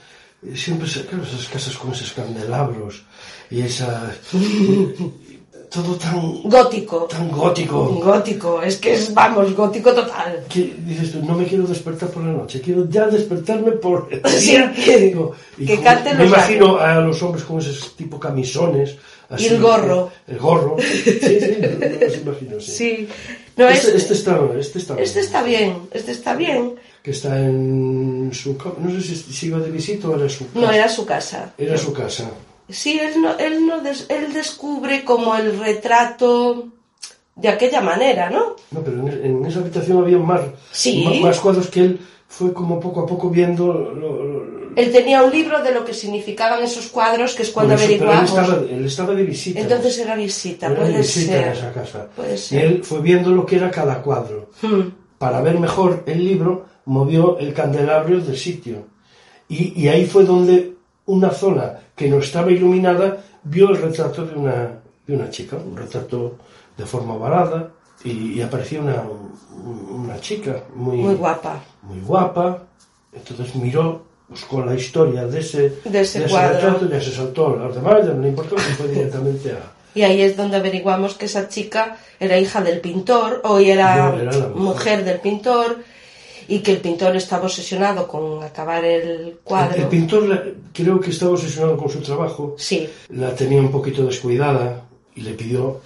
Speaker 4: eh, siempre, claro, esas casas con esos candelabros y esa... <laughs> todo tan,
Speaker 3: Gótico.
Speaker 4: tan gótico.
Speaker 3: Gótico, es que es, vamos, gótico total.
Speaker 4: Que dices tú, no me quiero despertar por la noche, quiero ya despertarme por el <laughs>
Speaker 3: Sí,
Speaker 4: día. No, y
Speaker 3: que canten
Speaker 4: Me
Speaker 3: los
Speaker 4: imagino a los hombres con esos tipo camisones. así,
Speaker 3: el gorro.
Speaker 4: El gorro. <laughs> Sí, sí, los imagino, sí.
Speaker 3: Sí. No,
Speaker 4: este,
Speaker 3: es-
Speaker 4: este está, este está
Speaker 3: este está bien, este está bien.
Speaker 4: Que está en su... No sé si, si iba de visita o era su casa.
Speaker 3: No era su casa.
Speaker 4: Era su casa.
Speaker 3: Sí, él, no, él, no des- él descubre como el retrato de aquella manera, ¿no?
Speaker 4: No, pero en, en esa habitación había más,
Speaker 3: Sí.
Speaker 4: más, más cuadros que él fue como poco a poco viendo. Lo, lo-
Speaker 3: Él tenía un libro de lo que significaban esos cuadros, que es cuando
Speaker 4: eso,
Speaker 3: averiguamos.
Speaker 4: Él estaba, él estaba de visita.
Speaker 3: Entonces era visita,
Speaker 4: Era de
Speaker 3: puede
Speaker 4: visita
Speaker 3: ser.
Speaker 4: en esa casa.
Speaker 3: Puede
Speaker 4: Y
Speaker 3: ser.
Speaker 4: él fue viendo lo que era cada cuadro.
Speaker 3: Hmm.
Speaker 4: Para ver mejor el libro, movió el candelabro del sitio. Y, y ahí fue donde una zona que no estaba iluminada vio el retrato de una, de una chica, un retrato de forma ovalada, y, y aparecía una, un- una chica muy,
Speaker 3: Muy guapa.
Speaker 4: muy guapa. Entonces miró, buscó la historia de ese,
Speaker 3: De ese cuadro.
Speaker 4: retrato, ya se saltó a los demás, ya no le importó, y fue directamente a...
Speaker 3: Y ahí es donde averiguamos que esa chica era hija del pintor, o era,
Speaker 4: No, era mujer.
Speaker 3: mujer del pintor, y que el pintor estaba obsesionado con acabar el cuadro.
Speaker 4: El, el pintor creo que estaba obsesionado con su trabajo,
Speaker 3: Sí,
Speaker 4: la tenía un poquito descuidada y le pidió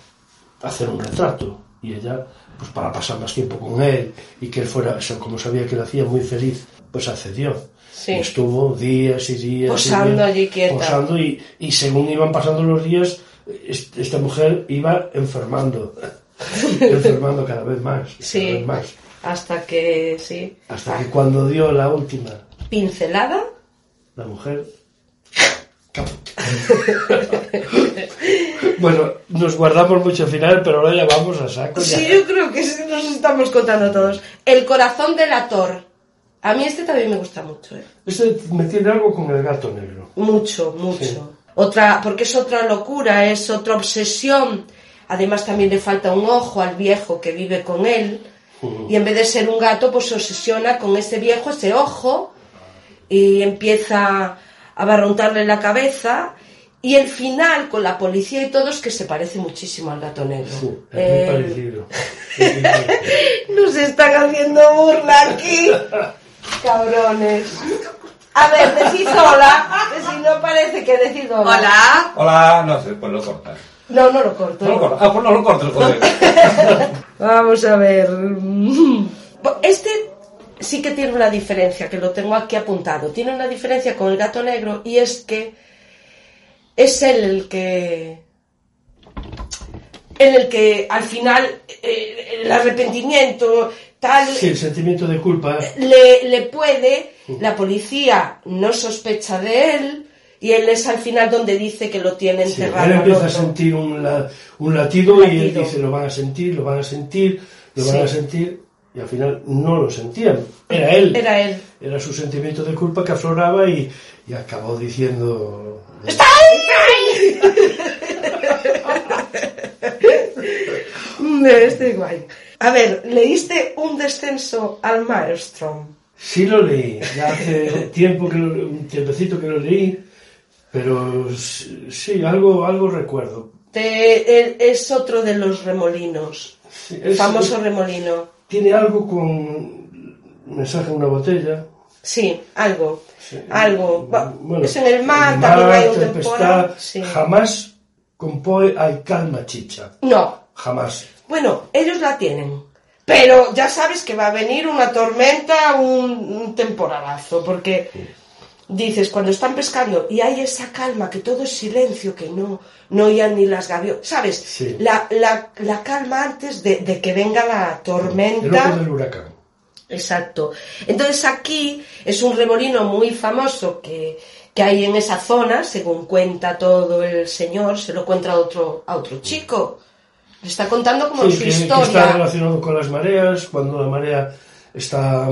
Speaker 4: hacer un retrato. Y ella, pues para pasar más tiempo con él y que él fuera, o sea, como sabía que le hacía muy feliz, pues accedió.
Speaker 3: Sí.
Speaker 4: Y estuvo días y días. y
Speaker 3: Posando
Speaker 4: días,
Speaker 3: allí quieta.
Speaker 4: Posando y, y según iban pasando los días, est- esta mujer iba enfermando. <laughs> enfermando cada vez más. y
Speaker 3: Sí.
Speaker 4: Cada vez más.
Speaker 3: Hasta que, sí,
Speaker 4: Hasta que cuando dio la última,
Speaker 3: pincelada,
Speaker 4: la mujer. <laughs> bueno, nos guardamos mucho final, pero ahora ya vamos a saco. ya.
Speaker 3: Sí, yo creo que nos estamos contando todos. El corazón del ator. A mí este también me gusta mucho, ¿eh?
Speaker 4: Este me tiene algo con el gato negro.
Speaker 3: Mucho, mucho.
Speaker 4: Sí.
Speaker 3: Otra, porque es otra locura, es otra obsesión. Además también le falta un ojo al viejo que vive con él. Y en vez de ser un gato, pues se obsesiona con ese viejo, ese ojo, y empieza a barrontarle la cabeza. Y el final, con la policía y todos, que se parece muchísimo al gato negro.
Speaker 4: Sí, es muy
Speaker 3: Eh,
Speaker 4: muy parecido. <laughs>
Speaker 3: Nos están haciendo burla aquí. Cabrones. A ver, decid hola, que si no parece que decid hola.
Speaker 5: Hola.
Speaker 6: Hola, no sé, pues lo cortas.
Speaker 3: No, no lo corto.
Speaker 6: No lo cortas. Ah, pues no lo cortes, joder. <laughs>
Speaker 3: Vamos a ver. Este sí que tiene una diferencia, que lo tengo aquí apuntado. Tiene una diferencia con el gato negro y es que es él el que. En el que al final eh, el arrepentimiento, tal,
Speaker 4: Sí, el sentimiento de culpa.
Speaker 3: le, le puede, la policía no sospecha de él y él es al final donde dice que lo tiene
Speaker 4: Sí,
Speaker 3: encerrado.
Speaker 4: él empieza a sentir un, la- un latido,
Speaker 3: Un
Speaker 4: y él dice lo van a sentir, lo van a sentir, lo
Speaker 3: Sí.
Speaker 4: van a sentir y al final no lo sentían. Era él.
Speaker 3: Era él.
Speaker 4: Era su sentimiento de culpa que afloraba y, y acabó diciendo... <laughs>
Speaker 3: Mm, Este guay. A ver, ¿leíste un descenso al maestro?
Speaker 4: Sí lo leí, ya hace <laughs> tiempo que lo, un tiempecito que lo leí, pero sí, algo, algo recuerdo.
Speaker 3: Te- es otro de los remolinos.
Speaker 4: Sí,
Speaker 3: El
Speaker 4: es-
Speaker 3: famoso remolino.
Speaker 4: Tiene algo con mensaje en una botella.
Speaker 3: Sí, algo. Algo. Va-
Speaker 4: Bueno,
Speaker 3: es en el mar,
Speaker 4: el
Speaker 3: también hay un
Speaker 4: tempestad.
Speaker 3: Sí.
Speaker 4: Jamás con Poe hay calma chicha.
Speaker 3: No.
Speaker 4: Jamás.
Speaker 3: Bueno, ellos la tienen. Pero ya sabes que va a venir una tormenta, un, un temporalazo, porque dices, cuando están pescando y hay esa calma, que todo es silencio, que no, no oían ni las gaviotas, ¿sabes?
Speaker 4: Sí.
Speaker 3: La, la, la calma antes de, de que venga la
Speaker 4: El
Speaker 3: tormenta.
Speaker 4: ojo del huracán.
Speaker 3: Exacto. Entonces aquí es un remolino muy famoso que, que hay en esa zona, según cuenta todo el señor, se lo cuenta a otro, a otro chico. Le está contando como
Speaker 4: Sí,
Speaker 3: su
Speaker 4: que, que
Speaker 3: historia.
Speaker 4: está relacionado con las mareas. Cuando la marea está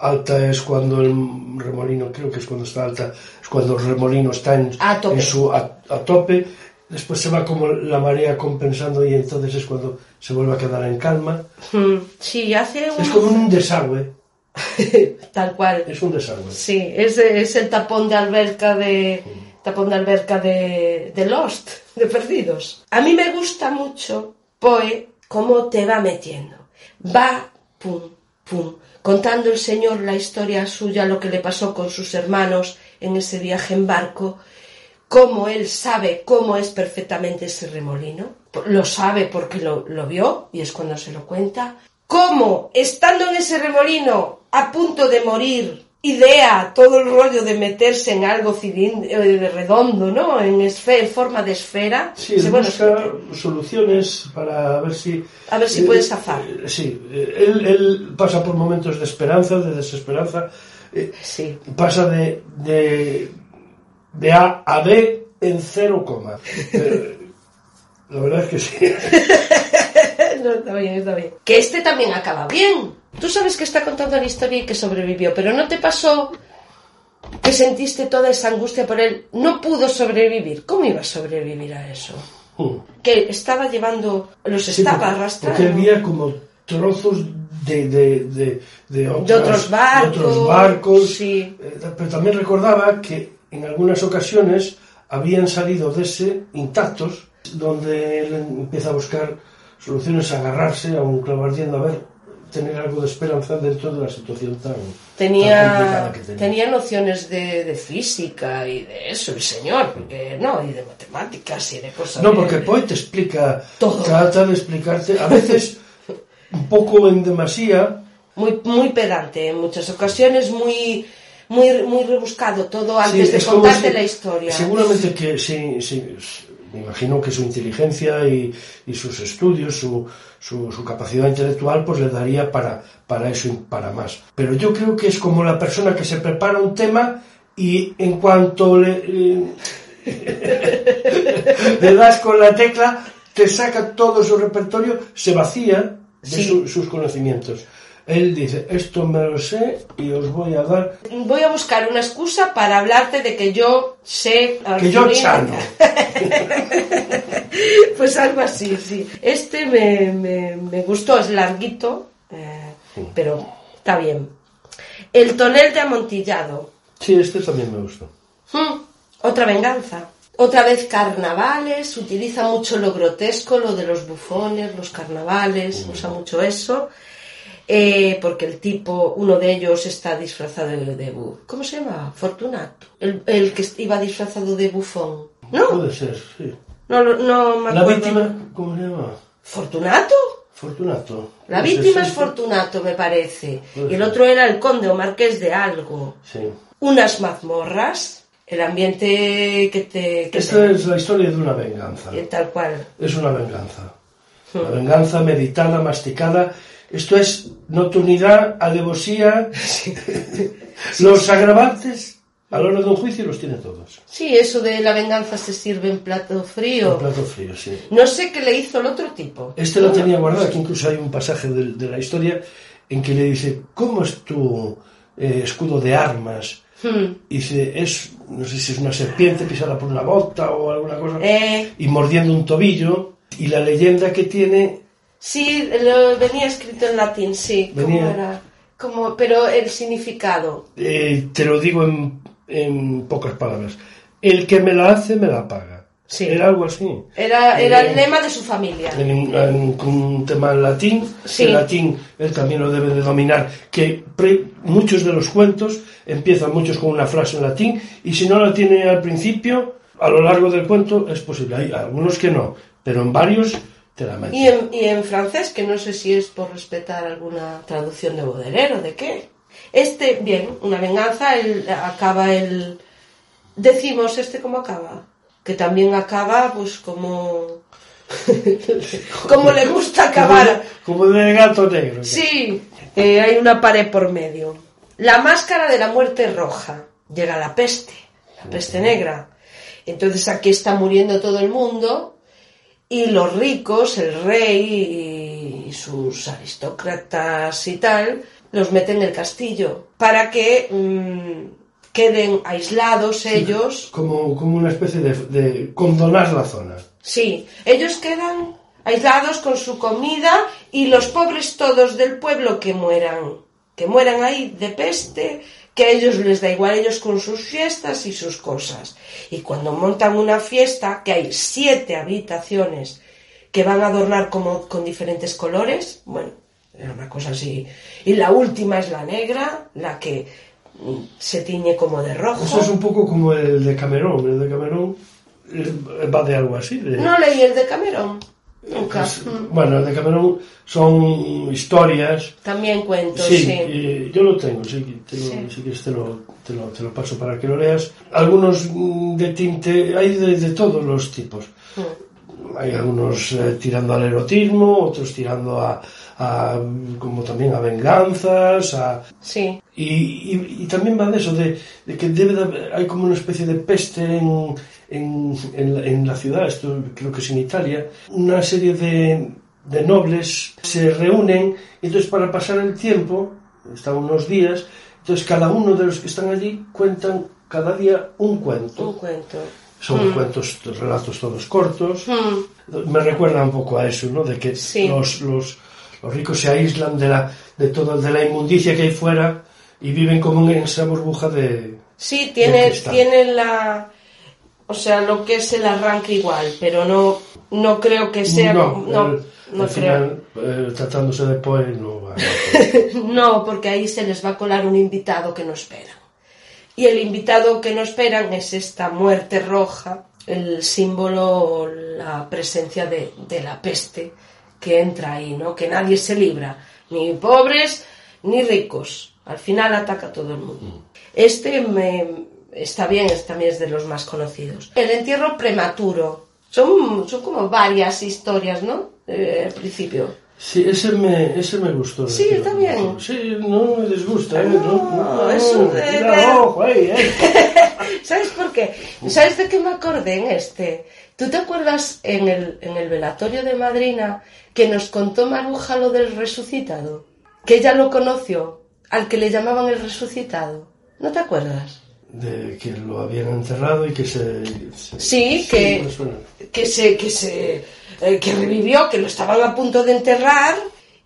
Speaker 4: alta es cuando el remolino, creo que es cuando está alta, es cuando el remolino está en,
Speaker 3: A tope.
Speaker 4: en su a, a tope. Después se va como la marea compensando y entonces es cuando se vuelve a quedar en calma.
Speaker 3: Mm, Sí, hace un...
Speaker 4: Es como un desagüe. <laughs>
Speaker 3: Tal cual.
Speaker 4: Es un desagüe.
Speaker 3: Sí, es, es el tapón de alberca de tapón de alberca de, de Lost, de Perdidos. A mí me gusta mucho Poe cómo te va metiendo. Va, pum, pum, contando el señor la historia suya, lo que le pasó con sus hermanos en ese viaje en barco, cómo él sabe cómo es perfectamente ese remolino. Lo sabe porque lo, vio y es cuando se lo cuenta. Cómo, estando en ese remolino, a punto de morir, idea todo el rollo de meterse en algo eh, de redondo, ¿no? En, esfe- en forma de esfera.
Speaker 4: Sí,
Speaker 3: Dice, bueno,
Speaker 4: busca soluciones para ver si...
Speaker 3: A ver si
Speaker 4: eh,
Speaker 3: puede zafar.
Speaker 4: eh, Sí, eh, él, él pasa por momentos de esperanza, de desesperanza. eh,
Speaker 3: Sí.
Speaker 4: Pasa de, de, de A a B en cero coma. La verdad es que sí. <laughs>
Speaker 3: No, está bien, está bien. Que este también acaba bien. Tú sabes que está contando la historia y que sobrevivió, pero ¿no te pasó que sentiste toda esa angustia por él? No pudo sobrevivir. ¿Cómo iba a sobrevivir a eso? Que estaba llevando, los
Speaker 4: Sí,
Speaker 3: estaba
Speaker 4: porque-
Speaker 3: arrastrando.
Speaker 4: Porque había como trozos de, de, de, de, otras-
Speaker 3: otros barcos,
Speaker 4: otros barcos.
Speaker 3: sí.
Speaker 4: Eh, Pero también recordaba que en algunas ocasiones habían salido de ese intactos, donde él empieza a buscar soluciones, a agarrarse a un clavo ardiendo, a ver, tener algo de esperanza dentro de la situación tan, tan complicada que tenía.
Speaker 3: tenía nociones de, de física y de eso, el señor, porque no, y de matemáticas y de cosas.
Speaker 4: No, porque Poe te explica,
Speaker 3: Todo.
Speaker 4: trata de explicarte, a veces <laughs> un poco en demasía,
Speaker 3: muy, muy pedante en muchas ocasiones, muy, muy, muy rebuscado todo antes
Speaker 4: Sí,
Speaker 3: de contarte
Speaker 4: si-
Speaker 3: la historia.
Speaker 4: Seguramente que sí, sí, me imagino que su inteligencia y, y sus estudios, su, su, su capacidad intelectual, pues le daría para, para eso y para más. Pero yo creo que es como la persona que se prepara un tema y en cuanto le, le <laughs> das con la tecla, te saca todo su repertorio, se vacía de
Speaker 3: Sí.
Speaker 4: su- sus conocimientos. Él dice, esto me lo sé y os voy a dar
Speaker 3: Voy a buscar una excusa para hablarte de que yo sé...
Speaker 4: que yo chano. <laughs>
Speaker 3: Pues algo así, sí. Este me, me, me gustó, es larguito, eh, pero está bien. El tonel de amontillado.
Speaker 4: Sí, este también me gustó.
Speaker 3: Hmm, Otra venganza. Otra vez carnavales, utiliza mucho lo grotesco, lo de los bufones, los carnavales, usa mucho eso. Eh, porque el tipo, uno de ellos está disfrazado de, ¿Cómo se llama? Fortunato. El, el que iba disfrazado de bufón. ¿No?
Speaker 4: Puede ser, sí.
Speaker 3: No, lo- no me
Speaker 4: La
Speaker 3: acuerdo.
Speaker 4: víctima, ¿cómo se llama?
Speaker 3: ¿Fortunato?
Speaker 4: Fortunato.
Speaker 3: La víctima es
Speaker 4: sí.
Speaker 3: Fortunato, me parece. Y el otro era el conde o marqués de algo.
Speaker 4: Sí.
Speaker 3: Unas mazmorras. El ambiente que te... Que
Speaker 4: Esta
Speaker 3: te-
Speaker 4: es la historia de una venganza.
Speaker 3: eh, Tal cual.
Speaker 4: Es una venganza. Una venganza meditada, masticada. Esto es nocturnidad, alevosía. <laughs> Los agravantes a la hora de un juicio los tiene todos.
Speaker 3: Sí, eso de la venganza se sirve en plato frío.
Speaker 4: El plato frío, sí.
Speaker 3: No sé qué le hizo el otro tipo.
Speaker 4: Este lo tenía guardado, que incluso hay un pasaje de, de la historia en que le dice, ¿cómo es tu eh, escudo de armas?
Speaker 3: Hmm.
Speaker 4: Y dice, es, no sé si es una serpiente pisada por una bota o alguna cosa,
Speaker 3: Eh,
Speaker 4: y mordiendo un tobillo. Y la leyenda que tiene,
Speaker 3: sí, lo, venía escrito en latín, sí. ¿Cómo
Speaker 4: Venía-
Speaker 3: era? Como, pero el significado.
Speaker 4: eh, te lo digo en, en pocas palabras, el que me la hace me la paga.
Speaker 3: Sí.
Speaker 4: Era algo así.
Speaker 3: Era, era
Speaker 4: Eh,
Speaker 3: el lema de su familia.
Speaker 4: en, un tema en latín,
Speaker 3: Sí.
Speaker 4: el latín él también lo debe de dominar, que pre- muchos de los cuentos empiezan muchos con una frase en latín y si no la tiene al principio, a lo largo del cuento es posible. Hay algunos que no, pero en varios.
Speaker 3: Y en, y en francés, que no sé si es por respetar alguna traducción de Baudelaire o de qué. Este, bien, una venganza, el, acaba el... Decimos, ¿este cómo acaba? Que también acaba, pues, como... <laughs> como le gusta acabar.
Speaker 4: Como, como de gato negro.
Speaker 3: Sí, eh, hay una pared por medio. La máscara de la muerte roja. Llega la peste, la peste negra. Entonces aquí está muriendo todo el mundo y los ricos, el rey y sus aristócratas y tal, los meten en el castillo para que mm, queden aislados ellos.
Speaker 4: Como, como una especie de, de condonar la zona.
Speaker 3: Sí, ellos quedan aislados con su comida y los pobres todos del pueblo que mueran, que mueran ahí de peste, que a ellos les da igual, ellos con sus fiestas y sus cosas. Y cuando montan una fiesta, que hay siete habitaciones que van a adornar como con diferentes colores, bueno, era una cosa así. Y la última es la negra, la que mm, se tiñe como de rojo.
Speaker 4: Eso es un poco como el de Camerón. El de Camerón eh, va de algo así. de-
Speaker 3: No leí el de Camerón, nunca.
Speaker 4: Pues, bueno, el de Camerón son historias.
Speaker 3: También cuentos,
Speaker 4: Sí,
Speaker 3: sí.
Speaker 4: eh, yo lo tengo, sí, te lo,
Speaker 3: Sí.
Speaker 4: si quieres te lo, te, lo, te lo paso para que lo leas. Algunos de tinte, hay de, de todos los tipos.
Speaker 3: Mm.
Speaker 4: Hay algunos eh, tirando al erotismo, otros tirando a, a, como también a venganzas, a,
Speaker 3: Sí,
Speaker 4: y, y- y también va de eso, de, de que debe de haber- hay como una especie de peste en, en, en la, en la ciudad, esto creo que es en Italia, una serie de, de nobles se reúnen y entonces para pasar el tiempo, están unos días, entonces cada uno de los que están allí cuentan cada día un cuento.
Speaker 3: un cuento.
Speaker 4: Son cuentos, relatos todos cortos.
Speaker 3: Mm,
Speaker 4: Me recuerda un poco a eso, ¿no? De que
Speaker 3: Sí.
Speaker 4: los, los, los ricos se aíslan de la, de todo, de la inmundicia que hay fuera y viven como en esa burbuja de...
Speaker 3: Sí,
Speaker 4: de
Speaker 3: tiene,
Speaker 4: cristal.
Speaker 3: tiene la... O sea, lo que es el arranque igual, pero no, no creo que sea...
Speaker 4: no,
Speaker 3: No,
Speaker 4: el-
Speaker 3: no creo.
Speaker 4: final, eh, tratándose no va. <laughs>
Speaker 3: No, porque ahí se les va a colar un invitado que no esperan. Y el invitado que no esperan es esta muerte roja, el símbolo, la presencia de, de la peste que entra ahí, ¿no? Que nadie se libra, ni pobres ni ricos. Al final ataca a todo el mundo. Este me, está bien, es- también es de los más conocidos. El entierro prematuro. Son, son como varias historias, ¿no? Eh, al principio.
Speaker 4: Sí, ese me, ese me gustó.
Speaker 3: Sí,
Speaker 4: tío.
Speaker 3: bien.
Speaker 4: Sí, no me disgusta, ¿eh?
Speaker 3: No, eso de-
Speaker 4: mira,
Speaker 3: de-
Speaker 4: ojo ahí, ¿eh? <laughs>
Speaker 3: ¿Sabes por qué? ¿Sabes de qué me acordé en este? ¿Tú te acuerdas en el, en el velatorio de Madrina que nos contó Maruja lo del resucitado? Que ella lo conoció, al que le llamaban el resucitado. ¿No te acuerdas?
Speaker 4: De que lo habían enterrado y que se... se-
Speaker 3: Sí, que-. Que se, que se, eh, que revivió, que lo estaban a punto de enterrar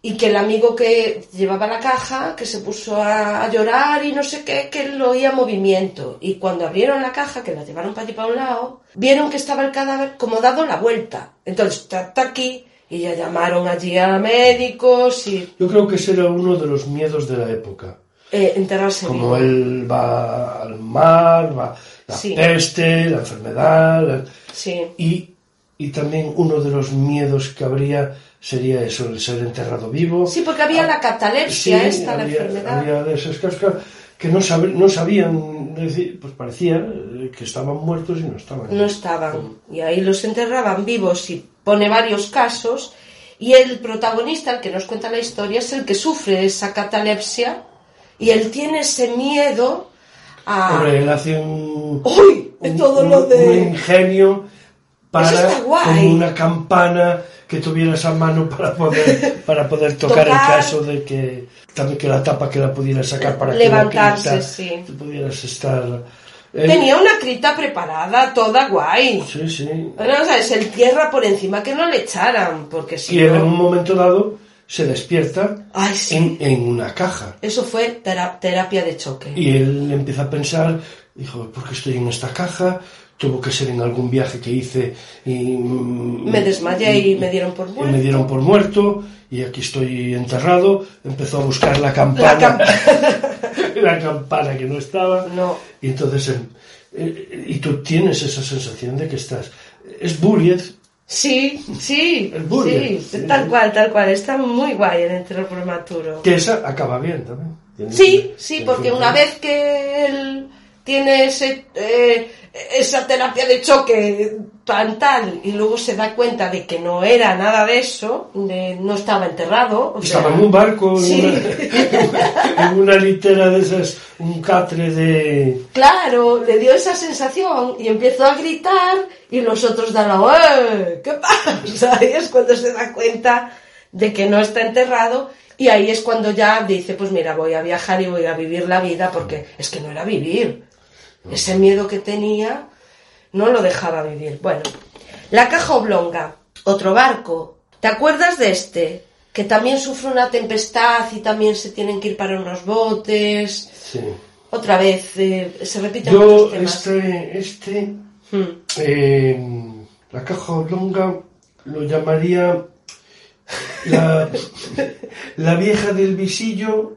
Speaker 3: y que el amigo que llevaba la caja, que se puso a, a llorar y no sé qué, que lo oía movimiento. Y cuando abrieron la caja, que la llevaron para allí para un lado, vieron que estaba el cadáver como dado la vuelta. Entonces, está aquí, y ya llamaron allí a médicos y
Speaker 4: Yo creo que ese era uno de los miedos de la época.
Speaker 3: Eh, enterrarse
Speaker 4: Como él va al mar, va la
Speaker 3: Sí.
Speaker 4: peste, la enfermedad, la-
Speaker 3: Sí,
Speaker 4: y, y también uno de los miedos que habría sería eso, el ser enterrado vivo.
Speaker 3: sí porque había la catalepsia esta, la
Speaker 4: había,
Speaker 3: enfermedad.
Speaker 4: había de esas cascas que no, sabe- no sabían, decir, pues parecía eh, que estaban muertos y no estaban.
Speaker 3: no estaban. Y ahí los enterraban vivos y pone varios casos. Y el protagonista, el que nos cuenta la historia, es el que sufre esa catalepsia y él tiene ese miedo a...
Speaker 4: Hombre, él hace un,
Speaker 3: ¡Uy!
Speaker 4: un-
Speaker 3: todo
Speaker 4: un-
Speaker 3: lo de...
Speaker 4: un ingenio para
Speaker 3: Eso está guay.
Speaker 4: como una campana que tuvieras a mano para poder para poder tocar,
Speaker 3: Tocar.
Speaker 4: el caso de que también que la tapa que la pudieras sacar para
Speaker 3: Levantarse,
Speaker 4: que la
Speaker 3: sí.
Speaker 4: pudieras estar él-
Speaker 3: Tenía una cripta preparada, toda guay.
Speaker 4: sí sí
Speaker 3: Bueno, o sea, es el tierra por encima que no le echaran, porque si
Speaker 4: y él en
Speaker 3: no...
Speaker 4: un momento dado se despierta
Speaker 3: Ay, sí.
Speaker 4: en, en una caja
Speaker 3: Eso fue tera- terapia de choque.
Speaker 4: y él empieza a pensar dijo ¿por qué estoy en esta caja? tuvo que ser en algún viaje que hice y mm,
Speaker 3: Me desmayé y me dieron por
Speaker 4: y
Speaker 3: muerto.
Speaker 4: me dieron por muerto y aquí estoy enterrado. Empezó a buscar la campana, la, <laughs> campana que no estaba.
Speaker 3: No.
Speaker 4: Y entonces, em, eh, y tú tienes esa sensación de que estás. Es Buried,
Speaker 3: Sí, sí,
Speaker 4: El Burger.
Speaker 3: sí, tal cual, tal cual. Está muy guay el entierro prematuro.
Speaker 4: que esa acaba bien también.
Speaker 3: Sí, sí, porque una vez que él tiene ese, eh, esa terapia de choque tan tal y luego se da cuenta de que no era nada de eso, de, no estaba enterrado. o
Speaker 4: Estaba
Speaker 3: sea,
Speaker 4: en un barco, en,
Speaker 3: Sí.
Speaker 4: una, <laughs> en una litera de esas, un catre de.
Speaker 3: Claro, le dio esa sensación y empezó a gritar y los otros dan ¡eh! ¿Qué pasa? <laughs> Y es cuando se da cuenta de que no está enterrado y ahí es cuando ya dice, pues mira, voy a viajar y voy a vivir la vida porque es que no era vivir. Ese miedo que tenía no lo dejaba vivir. Bueno, la caja oblonga, otro barco. ¿Te acuerdas de este? Que también sufre una tempestad y también se tienen que ir para unos botes.
Speaker 4: Sí.
Speaker 3: Otra vez, eh, se repiten
Speaker 4: Yo,
Speaker 3: muchos temas.
Speaker 4: este, este
Speaker 3: Hmm.
Speaker 4: Eh, la caja oblonga lo llamaría la, la vieja del visillo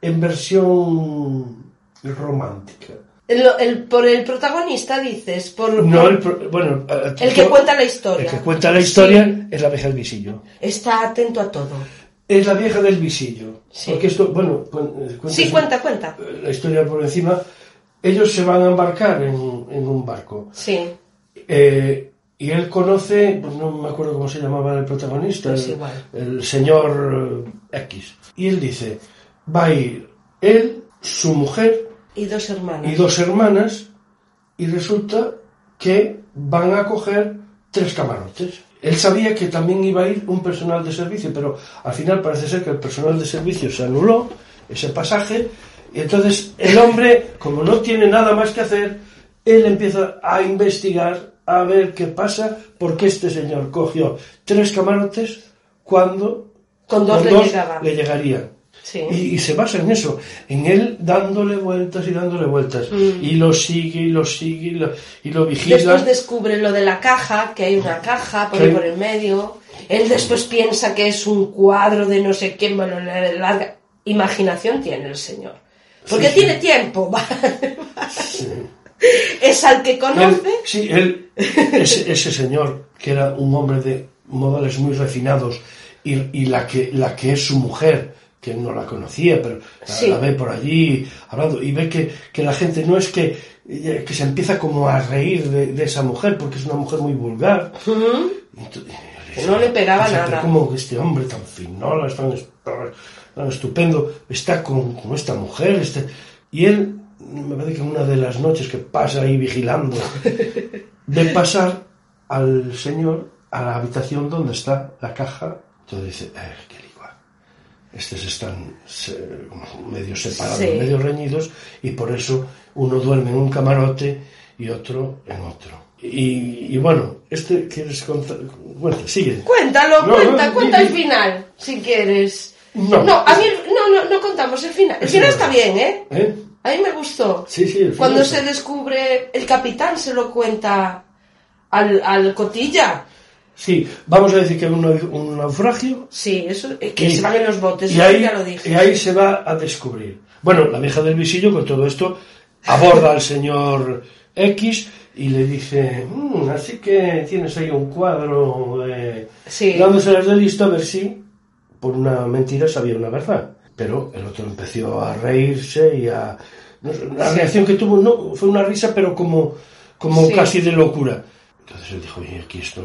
Speaker 4: en versión romántica.
Speaker 3: El, el- por el protagonista dices, por,
Speaker 4: No,
Speaker 3: por-
Speaker 4: el, pro- bueno, a-
Speaker 3: el que cuenta la historia.
Speaker 4: el que cuenta la historia
Speaker 3: Sí,
Speaker 4: es la vieja del visillo.
Speaker 3: está atento a todo.
Speaker 4: Es la vieja del visillo.
Speaker 3: Sí.
Speaker 4: Porque esto, bueno, cuen- eh, cuenta
Speaker 3: Sí, cuenta, cuenta.
Speaker 4: la historia por encima. Ellos se van a embarcar en, en un barco.
Speaker 3: Sí,
Speaker 4: Eh, y él conoce, pues no me acuerdo cómo se llamaba el protagonista,
Speaker 3: Pues
Speaker 4: el, el señor eh, X. Y él dice, va a ir él, su mujer
Speaker 3: y dos hermanos.
Speaker 4: y dos hermanas, y resulta que van a coger tres camarotes. Él sabía que también iba a ir un personal de servicio, pero al final parece ser que el personal de servicio se anuló, ese pasaje, y entonces el hombre, como no tiene nada más que hacer, él empieza a investigar, a ver qué pasa, porque este señor cogió tres camarotes cuando
Speaker 3: Con dos le
Speaker 4: llegarían.
Speaker 3: Sí.
Speaker 4: Y, y se basa en eso, en él dándole vueltas y dándole vueltas. Y lo sigue y lo sigue y lo, y lo vigila.
Speaker 3: Mm. Después descubre lo de la caja, que hay una caja por,
Speaker 4: Sí.
Speaker 3: el medio. Él después piensa que es un cuadro de no sé quién, bueno, la- larga imaginación tiene el señor. Porque
Speaker 4: Sí, sí.
Speaker 3: tiene tiempo. <laughs> es al que
Speaker 4: Él-
Speaker 3: conoce.
Speaker 4: sí, él, ese, ese señor, que era un hombre de modales muy refinados, y, y la, que, la que es su mujer, que no la conocía, pero la,
Speaker 3: Sí.
Speaker 4: la ve por allí hablando, y ve que, que la gente no es que, eh, que se empieza como a reír de, de esa mujer, porque es una mujer muy vulgar. Entonces,
Speaker 3: Que no le pegaba nada.
Speaker 4: Como este hombre tan finola, tan, tan estupendo, está con, con esta mujer, este... y él, me parece que una de las noches que pasa ahí vigilando, <laughs> de pasar al señor a la habitación donde está la caja, entonces dice, eh, qué. Estos están se- medio separados,
Speaker 3: Sí.
Speaker 4: medio reñidos, y por eso uno duerme en un camarote y otro en otro. Y, y bueno, este quieres contar. Bueno, sigue.
Speaker 3: Cuéntalo,
Speaker 4: No,
Speaker 3: cuenta,
Speaker 4: no,
Speaker 3: cuenta el final, si quieres.
Speaker 4: No.
Speaker 3: a mí no, no, no contamos el final. El final
Speaker 4: no.
Speaker 3: está bien, ¿eh?
Speaker 4: ¿Eh?
Speaker 3: A mí me gustó.
Speaker 4: Sí, sí, el final
Speaker 3: Cuando
Speaker 4: está-
Speaker 3: se descubre, el capitán se lo cuenta al, al cotilla.
Speaker 4: Sí, vamos a decir que un, nau- un naufragio.
Speaker 3: Sí, eso, eh, que
Speaker 4: y-
Speaker 3: se van en los botes,
Speaker 4: y ahí,
Speaker 3: ya lo dije.
Speaker 4: y ahí se va a descubrir. Bueno, la vieja del visillo con todo esto aborda al señor X y le dice, "Mm, así que tienes ahí un cuadro eh,
Speaker 3: Sí.
Speaker 4: dándoselas de listo a ver si por una mentira sabía una verdad. Pero el otro empezó a reírse y a... la reacción que tuvo no fue una risa, pero como, como
Speaker 3: Sí.
Speaker 4: casi de locura. Entonces él dijo, oye, aquí esto,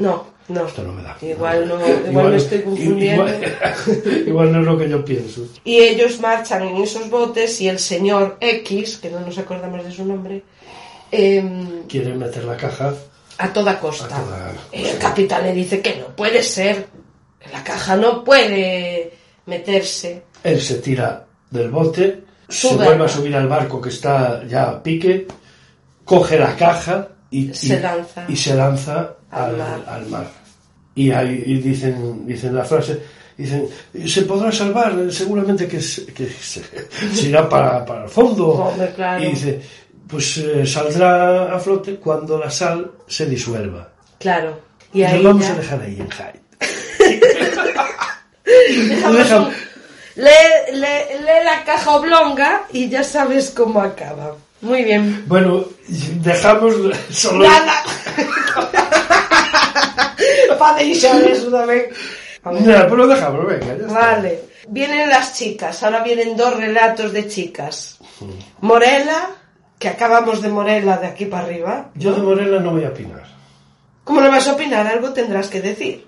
Speaker 3: No, no.
Speaker 4: esto no me da.
Speaker 3: Igual no, igual, me estoy confundiendo.
Speaker 4: Igual, <laughs> igual no es lo que yo pienso.
Speaker 3: Y ellos marchan en esos botes y el señor X, que no nos acordamos de su nombre, em,
Speaker 4: Quiere meter la caja.
Speaker 3: a toda costa.
Speaker 4: A toda-
Speaker 3: El capitán le dice que no puede ser, la caja no puede meterse.
Speaker 4: Él se tira del bote, se
Speaker 3: Sube.
Speaker 4: vuelve a subir al barco que está ya a pique, coge la caja y
Speaker 3: Se
Speaker 4: y-
Speaker 3: lanza.
Speaker 4: y se lanza
Speaker 3: Al
Speaker 4: al,
Speaker 3: mar.
Speaker 4: al mar. Y ahí y dicen, dicen la frase, dicen, se podrá salvar, seguramente que, se, que se, <laughs> se irá para, para el fondo.
Speaker 3: Hombre, claro.
Speaker 4: Y dice, pues eh, saldrá a flote cuando la sal se disuelva.
Speaker 3: Claro. Y
Speaker 4: Y
Speaker 3: ahí
Speaker 4: lo vamos
Speaker 3: ya-
Speaker 4: a dejar ahí en Hyde. <laughs>
Speaker 3: lee, lee- lee la caja oblonga y ya sabes cómo acaba. Muy bien.
Speaker 4: Bueno, dejamos solo...
Speaker 3: Nada. Para deixar eso también. A ver.
Speaker 4: Ya, pero dejamos, venga, ya está.
Speaker 3: Vale. Vienen las chicas, ahora vienen dos relatos de chicas. Morela, que acabamos de Morela de aquí para arriba.
Speaker 4: Yo de Morela no voy a opinar.
Speaker 3: ¿Cómo no vas a opinar? Algo tendrás que decir.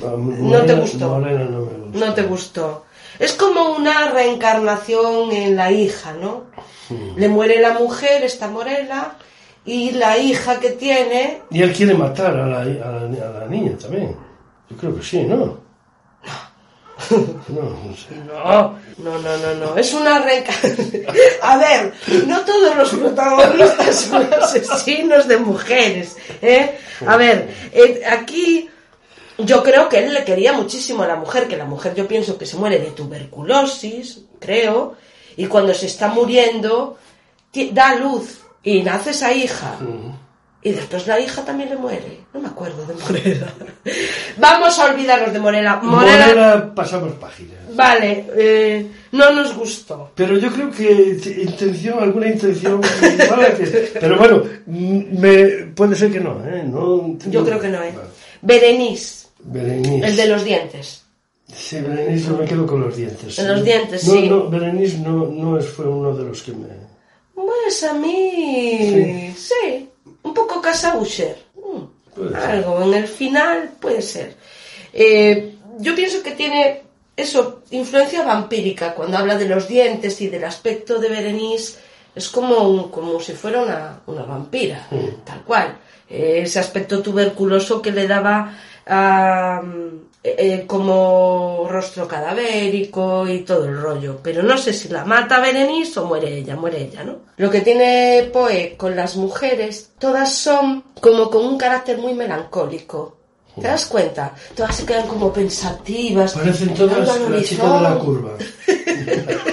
Speaker 4: No
Speaker 3: te gustó.
Speaker 4: Morela no me gusta.
Speaker 3: No te gustó. Es como una reencarnación en la hija, ¿no? Le muere la mujer, esta Morela, y la hija que tiene...
Speaker 4: Y él quiere matar a la, a la- a la niña también. Yo creo que sí, ¿no? No, no sé. <laughs>
Speaker 3: No, no, no, no, no. Es una reencarnación. A ver, no todos los protagonistas son asesinos de mujeres, ¿eh? A ver, eh, aquí yo creo que él le quería muchísimo a la mujer, que la mujer yo pienso que se muere de tuberculosis, creo, y cuando se está muriendo da luz y nace esa hija. Y después la hija también le muere. No me acuerdo de Morela. <laughs> Vamos a olvidarnos de Morela. Morela,
Speaker 4: Morela pasamos páginas.
Speaker 3: vale, eh, no nos gustó.
Speaker 4: Pero yo creo que intención, alguna intención <laughs> que- Pero bueno, mm, me, puede ser que no, ¿eh? No,
Speaker 3: Yo creo que no, ¿eh?
Speaker 4: Vale.
Speaker 3: Berenice,
Speaker 4: Berenice.
Speaker 3: el de los dientes.
Speaker 4: Sí, Berenice, yo me quedo con los dientes.
Speaker 3: En los dientes,
Speaker 4: no,
Speaker 3: sí.
Speaker 4: No, Berenice no, no fue uno de los que me...
Speaker 3: Pues a mí, sí, un poco Casabusher. Mm,
Speaker 4: Puede ser.
Speaker 3: Algo en el final puede ser. Eh, yo pienso que tiene eso, influencia vampírica, cuando habla de los dientes y del aspecto de Berenice, es como, un- como si fuera una, una vampira, tal cual. Eh, ese aspecto tuberculoso que le daba eh, eh, como rostro cadavérico y todo el rollo. Pero no sé si la mata Berenice o muere ella, muere ella, ¿no? Lo que tiene Poe con las mujeres, todas son como con un carácter muy melancólico. ¿Te das cuenta? Todas se quedan como pensativas.
Speaker 4: Parecen todas
Speaker 3: al
Speaker 4: la chica de la curva. <laughs>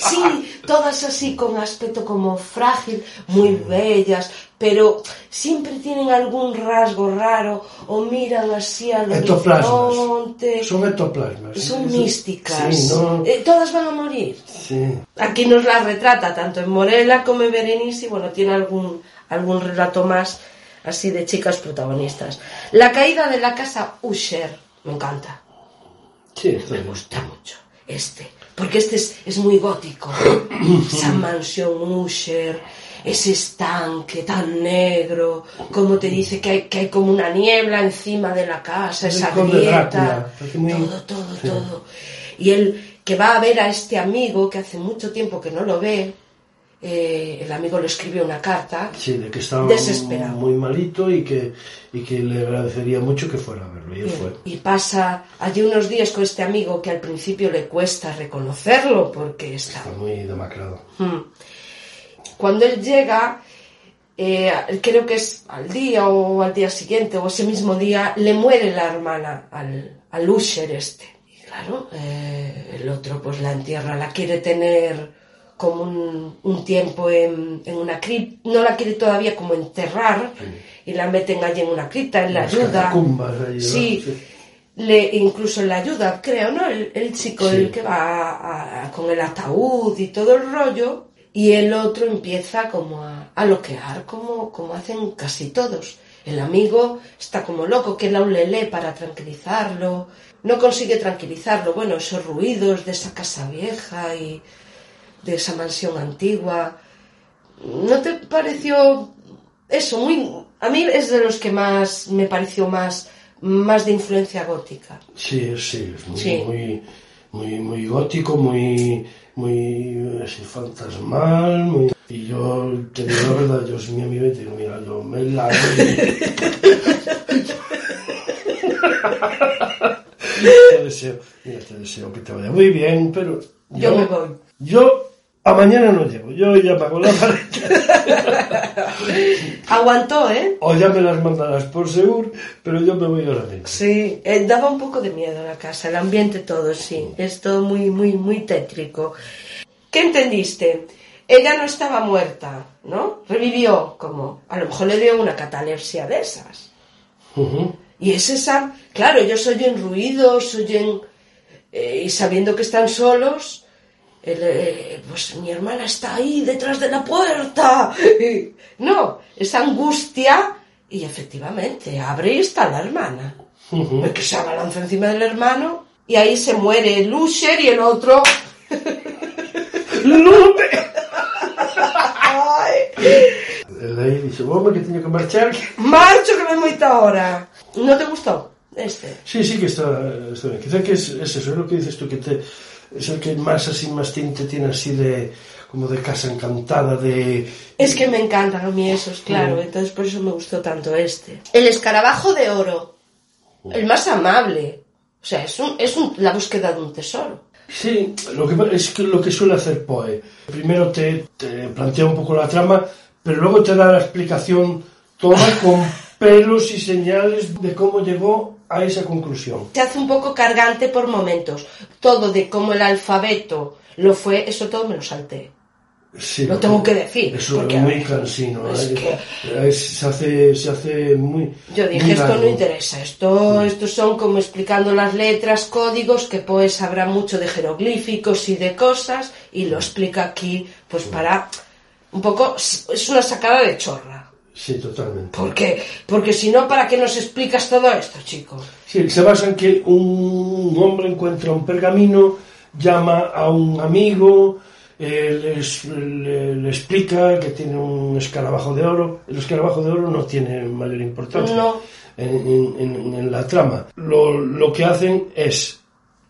Speaker 3: Sí, todas así con aspecto como frágil, muy bellas, pero siempre tienen algún rasgo raro o miran así al
Speaker 4: Ectoplasmas.
Speaker 3: horizonte.
Speaker 4: Son ectoplasmas.
Speaker 3: Son místicas.
Speaker 4: Sí, no...
Speaker 3: Eh, todas van a morir.
Speaker 4: Sí.
Speaker 3: Aquí nos las retrata tanto en Morela como en Berenice y bueno, tiene algún, algún relato más así de chicas protagonistas. La caída de la casa Usher, me encanta.
Speaker 4: Sí,
Speaker 3: Me gusta mucho este, porque este es, es muy gótico. <coughs> Esa mansión Usher, ese estanque tan negro, como te dice que hay, que hay como una niebla encima de la casa, esa grieta,
Speaker 4: muy-
Speaker 3: todo, todo, todo. Y él que va a ver a este amigo que hace mucho tiempo que no lo ve, eh, el amigo le escribe una carta.
Speaker 4: Sí, de que estaba
Speaker 3: Desesperado.
Speaker 4: muy malito y que, y que le agradecería mucho que fuera a verlo. Y él fue.
Speaker 3: Y pasa allí unos días con este amigo que al principio le cuesta reconocerlo porque está
Speaker 4: Está muy demacrado.
Speaker 3: Mm. Cuando él llega, eh, creo que es al día o al día siguiente o ese mismo día, le muere la hermana al, al Usher este. Y claro, eh, el otro pues la entierra, la quiere tener como un, un tiempo en, en una cripta, no la quiere todavía como enterrar y la meten allí en una cripta, él la
Speaker 4: Las
Speaker 3: ayuda. Sí, le incluso le ayuda, creo, ¿no? El, el chico
Speaker 4: Sí.
Speaker 3: el que va a- a- con el ataúd y todo el rollo, y el otro empieza como a, a loquear, como, como hacen casi todos. El amigo está como loco, que la le lee para tranquilizarlo, no consigue tranquilizarlo, bueno, esos ruidos de esa casa vieja y de esa mansión antigua. ¿No te pareció eso muy a mí es de los que más me pareció más más de influencia gótica.
Speaker 4: Sí, sí, es muy,
Speaker 3: Sí.
Speaker 4: muy, muy, muy gótico, muy, muy así, fantasmal, muy... Y yo te digo la verdad, yo soy mi amigo y te digo, mira, yo me la... <laughs> <laughs> te deseo, mira, te deseo que te vaya muy bien, pero...
Speaker 3: Yo me voy.
Speaker 4: Yo a mañana no llego, yo ya pago la <laughs> maleta.
Speaker 3: Aguantó, ¿eh?
Speaker 4: o ya me las mandarás por seguro, pero yo me voy ahora mismo.
Speaker 3: Sí, eh, daba un poco de miedo la casa, el ambiente todo, sí. Es todo muy, muy, muy tétrico. ¿Qué entendiste? Ella no estaba muerta, ¿no? Revivió, como a lo mejor le dio una catalepsia de esas.
Speaker 4: Ujú.
Speaker 3: Y es esa, claro, ellos oyen ruidos, oyen, eh, y sabiendo que están solos, el, eh, pues mi hermana está ahí detrás de la puerta. <laughs> No, esa angustia, y efectivamente, abre y está la hermana.
Speaker 4: Ujú.
Speaker 3: El que se abalanza encima del hermano, y ahí se muere el Usher y el otro. <laughs>
Speaker 4: ¡Lupe! El ahí dice, hombre, que tengo que marchar.
Speaker 3: Marcho que me moita ahora. ¿No te gustó este?
Speaker 4: Sí, sí que está, está bien. Quizá que es, es eso, es lo que dices tú, que te, es el que más así, más tinte tiene así de, como de casa encantada, de...
Speaker 3: Es que me encantan a mí esos, claro, entonces por eso me gustó tanto este. El escarabajo de oro, el más amable. O sea, es, un, es un- la búsqueda de un tesoro.
Speaker 4: Sí, lo que, es que lo que suele hacer Poe. Primero te, te plantea un poco la trama, pero luego te da la explicación toda <laughs> con pelos y señales de cómo llegó a esa conclusión.
Speaker 3: Se hace un poco cargante por momentos. Todo de cómo el alfabeto lo fue, eso todo me lo salté.
Speaker 4: Sí,
Speaker 3: Lo tengo que decir,
Speaker 4: Eso es muy cansino.
Speaker 3: es
Speaker 4: ¿eh?
Speaker 3: que-
Speaker 4: se, hace, se hace muy.
Speaker 3: Yo dije,
Speaker 4: muy
Speaker 3: esto no interesa, esto, estos son como explicando las letras, códigos, que pues sabrá mucho de jeroglíficos y de cosas, y lo explica aquí, pues para, un poco, es una sacada de chorra.
Speaker 4: Sí, totalmente.
Speaker 3: ¿Por qué? Porque si no, ¿para qué nos explicas todo esto, chicos?
Speaker 4: Sí, se basa en que un hombre encuentra un pergamino, llama a un amigo, eh, le, le explica que tiene un escarabajo de oro. El escarabajo de oro no tiene mayor importancia
Speaker 3: No.
Speaker 4: en, en- en- en la trama. Lo, lo que hacen es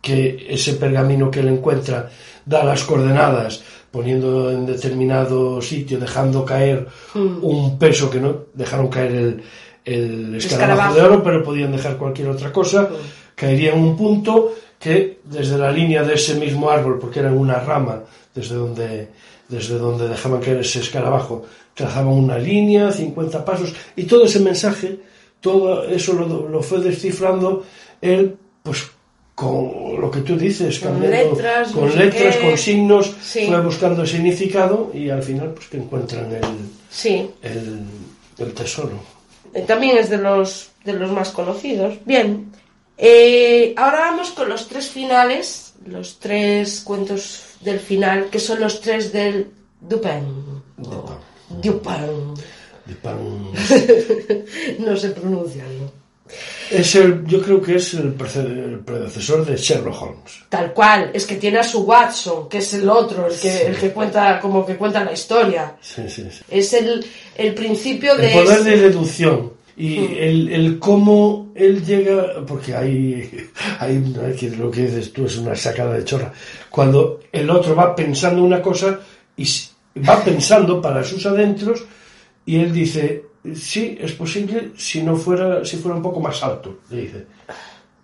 Speaker 4: que ese pergamino que él encuentra da las coordenadas poniendo en determinado sitio, dejando caer un peso que no dejaron caer el, el escarabajo,
Speaker 3: Escarabajo.
Speaker 4: de oro, pero podían dejar cualquier otra cosa, caería en un punto que desde la línea de ese mismo árbol, porque era una rama desde donde, desde donde dejaban caer ese escarabajo, trazaban una línea, 50 pasos, y todo ese mensaje, todo eso lo, lo fue descifrando él, pues con lo que tú dices,
Speaker 3: Con
Speaker 4: cambiando-
Speaker 3: letras,
Speaker 4: con
Speaker 3: no sé
Speaker 4: letras,
Speaker 3: qué.
Speaker 4: con signos,
Speaker 3: Sí.
Speaker 4: fue buscando significado y al final pues que encuentran el,
Speaker 3: Sí,
Speaker 4: el, el tesoro.
Speaker 3: eh, también es de los, de los más conocidos. Bien, Eh, ahora vamos con los tres finales, los tres cuentos del final, que son los tres del Dupin. Dupin.
Speaker 4: De pan. <laughs>
Speaker 3: No se pronuncia, ¿no?
Speaker 4: Es el, yo creo que es el, el predecesor de Sherlock Holmes.
Speaker 3: Tal cual, es que tiene a su Watson, que es el otro, el que, el que cuenta, como que cuenta la historia.
Speaker 4: Sí, sí, sí.
Speaker 3: Es el, el principio
Speaker 4: El
Speaker 3: de...
Speaker 4: poder de deducción y el, el cómo él llega, porque <laughs> hay, hay, lo que dices tú es una sacada de chorra. Cuando el otro va pensando una cosa y va pensando para sus adentros y él dice, sí, es posible si no fuera, si fuera un poco más alto, le dice.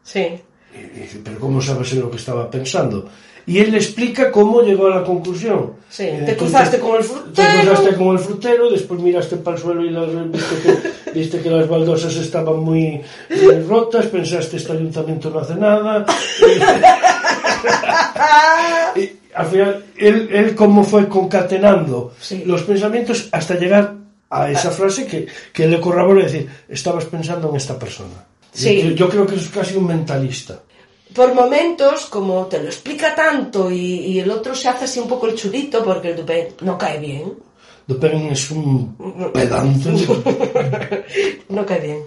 Speaker 3: Sí.
Speaker 4: y dice, pero ¿cómo sabes lo que estaba pensando? Y él le explica cómo llegó a la conclusión.
Speaker 3: Sí,
Speaker 4: Eh,
Speaker 3: te cruzaste con el frutero.
Speaker 4: Te cruzaste con el frutero, después miraste para el suelo y las- viste, que, <laughs> viste que las baldosas estaban muy, muy rotas, pensaste este ayuntamiento no hace nada. <laughs> <laughs> y al final, él, él cómo fue concatenando
Speaker 3: Sí.
Speaker 4: los pensamientos hasta llegar a esa frase que, que le corrobora y decir, estabas pensando en esta persona.
Speaker 3: Sí.
Speaker 4: Yo, yo creo que es casi un mentalista.
Speaker 3: Por momentos, como te lo explica tanto y, y el otro se hace así un poco el chulito porque el Dupin no cae bien.
Speaker 4: Dupin es un pedante. <laughs>
Speaker 3: no cae bien.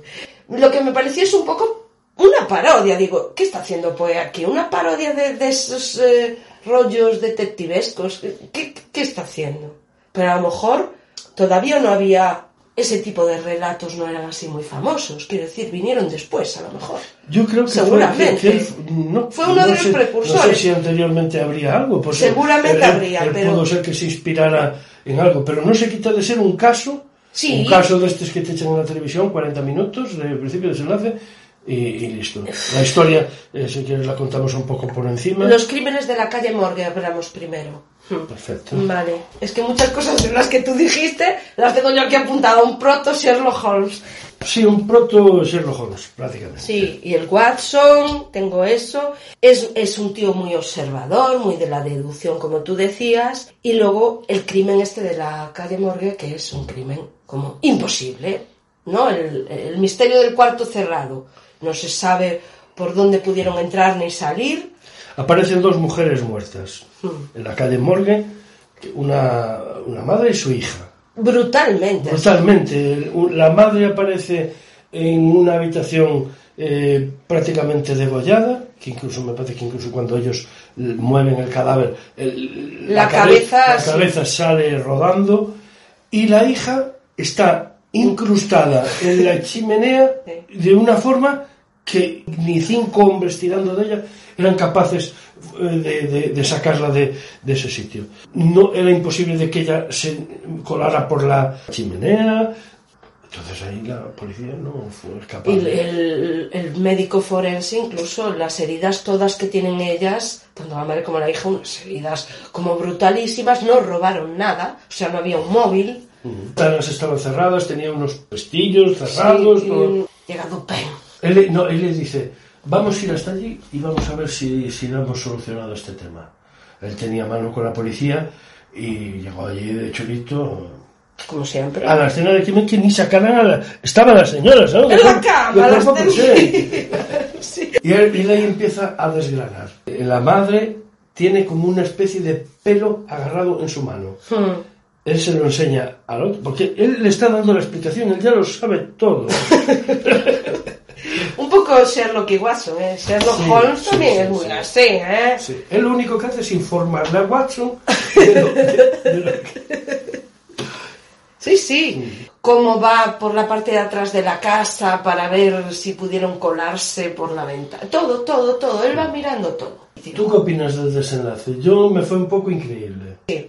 Speaker 3: Lo que me pareció es un poco una parodia. Digo, ¿qué está haciendo Poe aquí? ¿Una parodia de, de esos eh, rollos detectivescos? ¿Qué, ¿Qué está haciendo? Pero a lo mejor todavía no había... Ese tipo de relatos no eran así muy famosos. Quiero decir, vinieron después, a lo mejor.
Speaker 4: Yo creo que
Speaker 3: Seguramente.
Speaker 4: Fue, que- que él- no,
Speaker 3: Fue uno
Speaker 4: no
Speaker 3: de los
Speaker 4: sé-
Speaker 3: precursores.
Speaker 4: No sé si anteriormente habría algo. porque
Speaker 3: Seguramente
Speaker 4: él-
Speaker 3: habría,
Speaker 4: él
Speaker 3: pero-
Speaker 4: Pudo ser que se inspirara en algo, pero no se quita de ser un caso.
Speaker 3: Sí.
Speaker 4: Un caso de estos que te echan en la televisión, 40 minutos, de principio a desenlace, y, y listo. La historia, eh, si quieres, la contamos un poco por encima.
Speaker 3: Los crímenes de la calle Morgue hablamos primero.
Speaker 4: Perfecto.
Speaker 3: Vale. Es que muchas cosas de las que tú dijiste las tengo yo aquí apuntado. Un proto Sherlock Holmes.
Speaker 4: Sí, un proto Sherlock Holmes, prácticamente.
Speaker 3: Sí, y el Watson, tengo eso. Es, es un tío muy observador, muy de la deducción, como tú decías. Y luego el crimen este de la calle Morgue, que es un crimen como imposible, ¿no? El, el misterio del cuarto cerrado. No se sabe por dónde pudieron entrar ni salir.
Speaker 4: Aparecen dos mujeres muertas en la calle Morgue, una, una madre y su hija.
Speaker 3: Brutalmente.
Speaker 4: Brutalmente. La madre aparece en una habitación eh, prácticamente degollada, que incluso me parece que incluso cuando ellos mueven el cadáver, el-
Speaker 3: La
Speaker 4: cabe-
Speaker 3: cabeza,
Speaker 4: la
Speaker 3: sí.
Speaker 4: cabeza sale rodando y la hija está incrustada en la chimenea de una forma que ni cinco hombres tirando de ella eran capaces eh, de, de- de sacarla de, de ese sitio. No era imposible de que ella se colara por la chimenea. Entonces ahí la policía no fue capaz.
Speaker 3: El, el médico forense, incluso las heridas todas que tienen ellas, tanto la madre como la hija, unas heridas como brutalísimas, no robaron nada, o sea, no había un móvil.
Speaker 4: Las ventanas estaban cerradas, tenía unos pestillos cerrados.
Speaker 3: Sí,
Speaker 4: todo.
Speaker 3: y llega Dupin.
Speaker 4: Él, no, él le dice, vamos a ir hasta allí y vamos a ver si, si lo hemos solucionado este tema. Él tenía mano con la policía y llegó allí de chulito
Speaker 3: Como siempre.
Speaker 4: a la escena de crimen que ni sacaran a la... Estaban las señoras, ¿no?
Speaker 3: En <laughs> la cama,
Speaker 4: De
Speaker 3: las. <laughs>
Speaker 4: Y él, y él ahí empieza a desgranar. La madre tiene como una especie de pelo agarrado en su mano.
Speaker 3: Hmm.
Speaker 4: Él se lo enseña al otro, porque él le está dando la explicación, él ya lo sabe todo. <laughs>
Speaker 3: Un poco Sherlock y Watson, ¿eh? Sherlock
Speaker 4: Sí,
Speaker 3: Holmes
Speaker 4: sí,
Speaker 3: también
Speaker 4: sí,
Speaker 3: es muy
Speaker 4: sí.
Speaker 3: así, ¿eh?
Speaker 4: Sí. Él lo único que hace es informarle a Watson de lo- de- de lo que-
Speaker 3: Sí, sí. Cómo va por la parte de atrás de la casa para ver si pudieron colarse por la ventana. Todo, todo, todo. Él va mirando todo.
Speaker 4: ¿Tú qué opinas del desenlace? Yo me fue un poco increíble.
Speaker 3: Sí.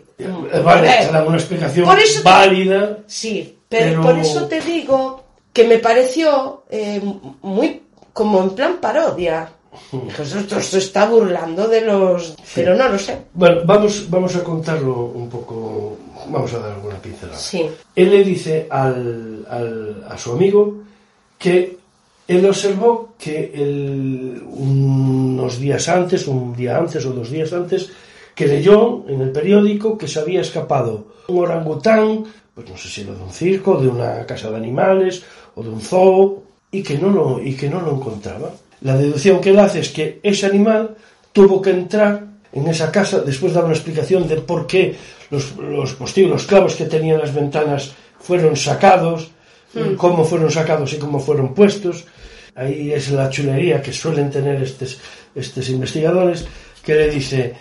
Speaker 4: Eh, Vale, da una explicación
Speaker 3: Por eso te-
Speaker 4: válida.
Speaker 3: Sí, pero,
Speaker 4: Pero-
Speaker 3: por eso te digo que me pareció eh, muy como en plan parodia. Pues esto se está burlando de los... Pero no lo sé.
Speaker 4: Bueno, vamos, vamos a contarlo un poco, vamos a dar alguna pincelada.
Speaker 3: Sí.
Speaker 4: Él le dice al, al- a su amigo que él observó que el- unos días antes, un día antes o dos días antes, que leyó en el periódico que se había escapado un orangután, pues no sé si era de un circo, de una casa de animales o de un zoo, y que no lo, y que no lo encontraba. La deducción que él hace es que ese animal tuvo que entrar en esa casa, después da una explicación de por qué los, los postigos, los clavos que tenían las ventanas fueron sacados, cómo fueron sacados y cómo fueron puestos. Ahí es la chulería que suelen tener estos, estos investigadores, que le dice,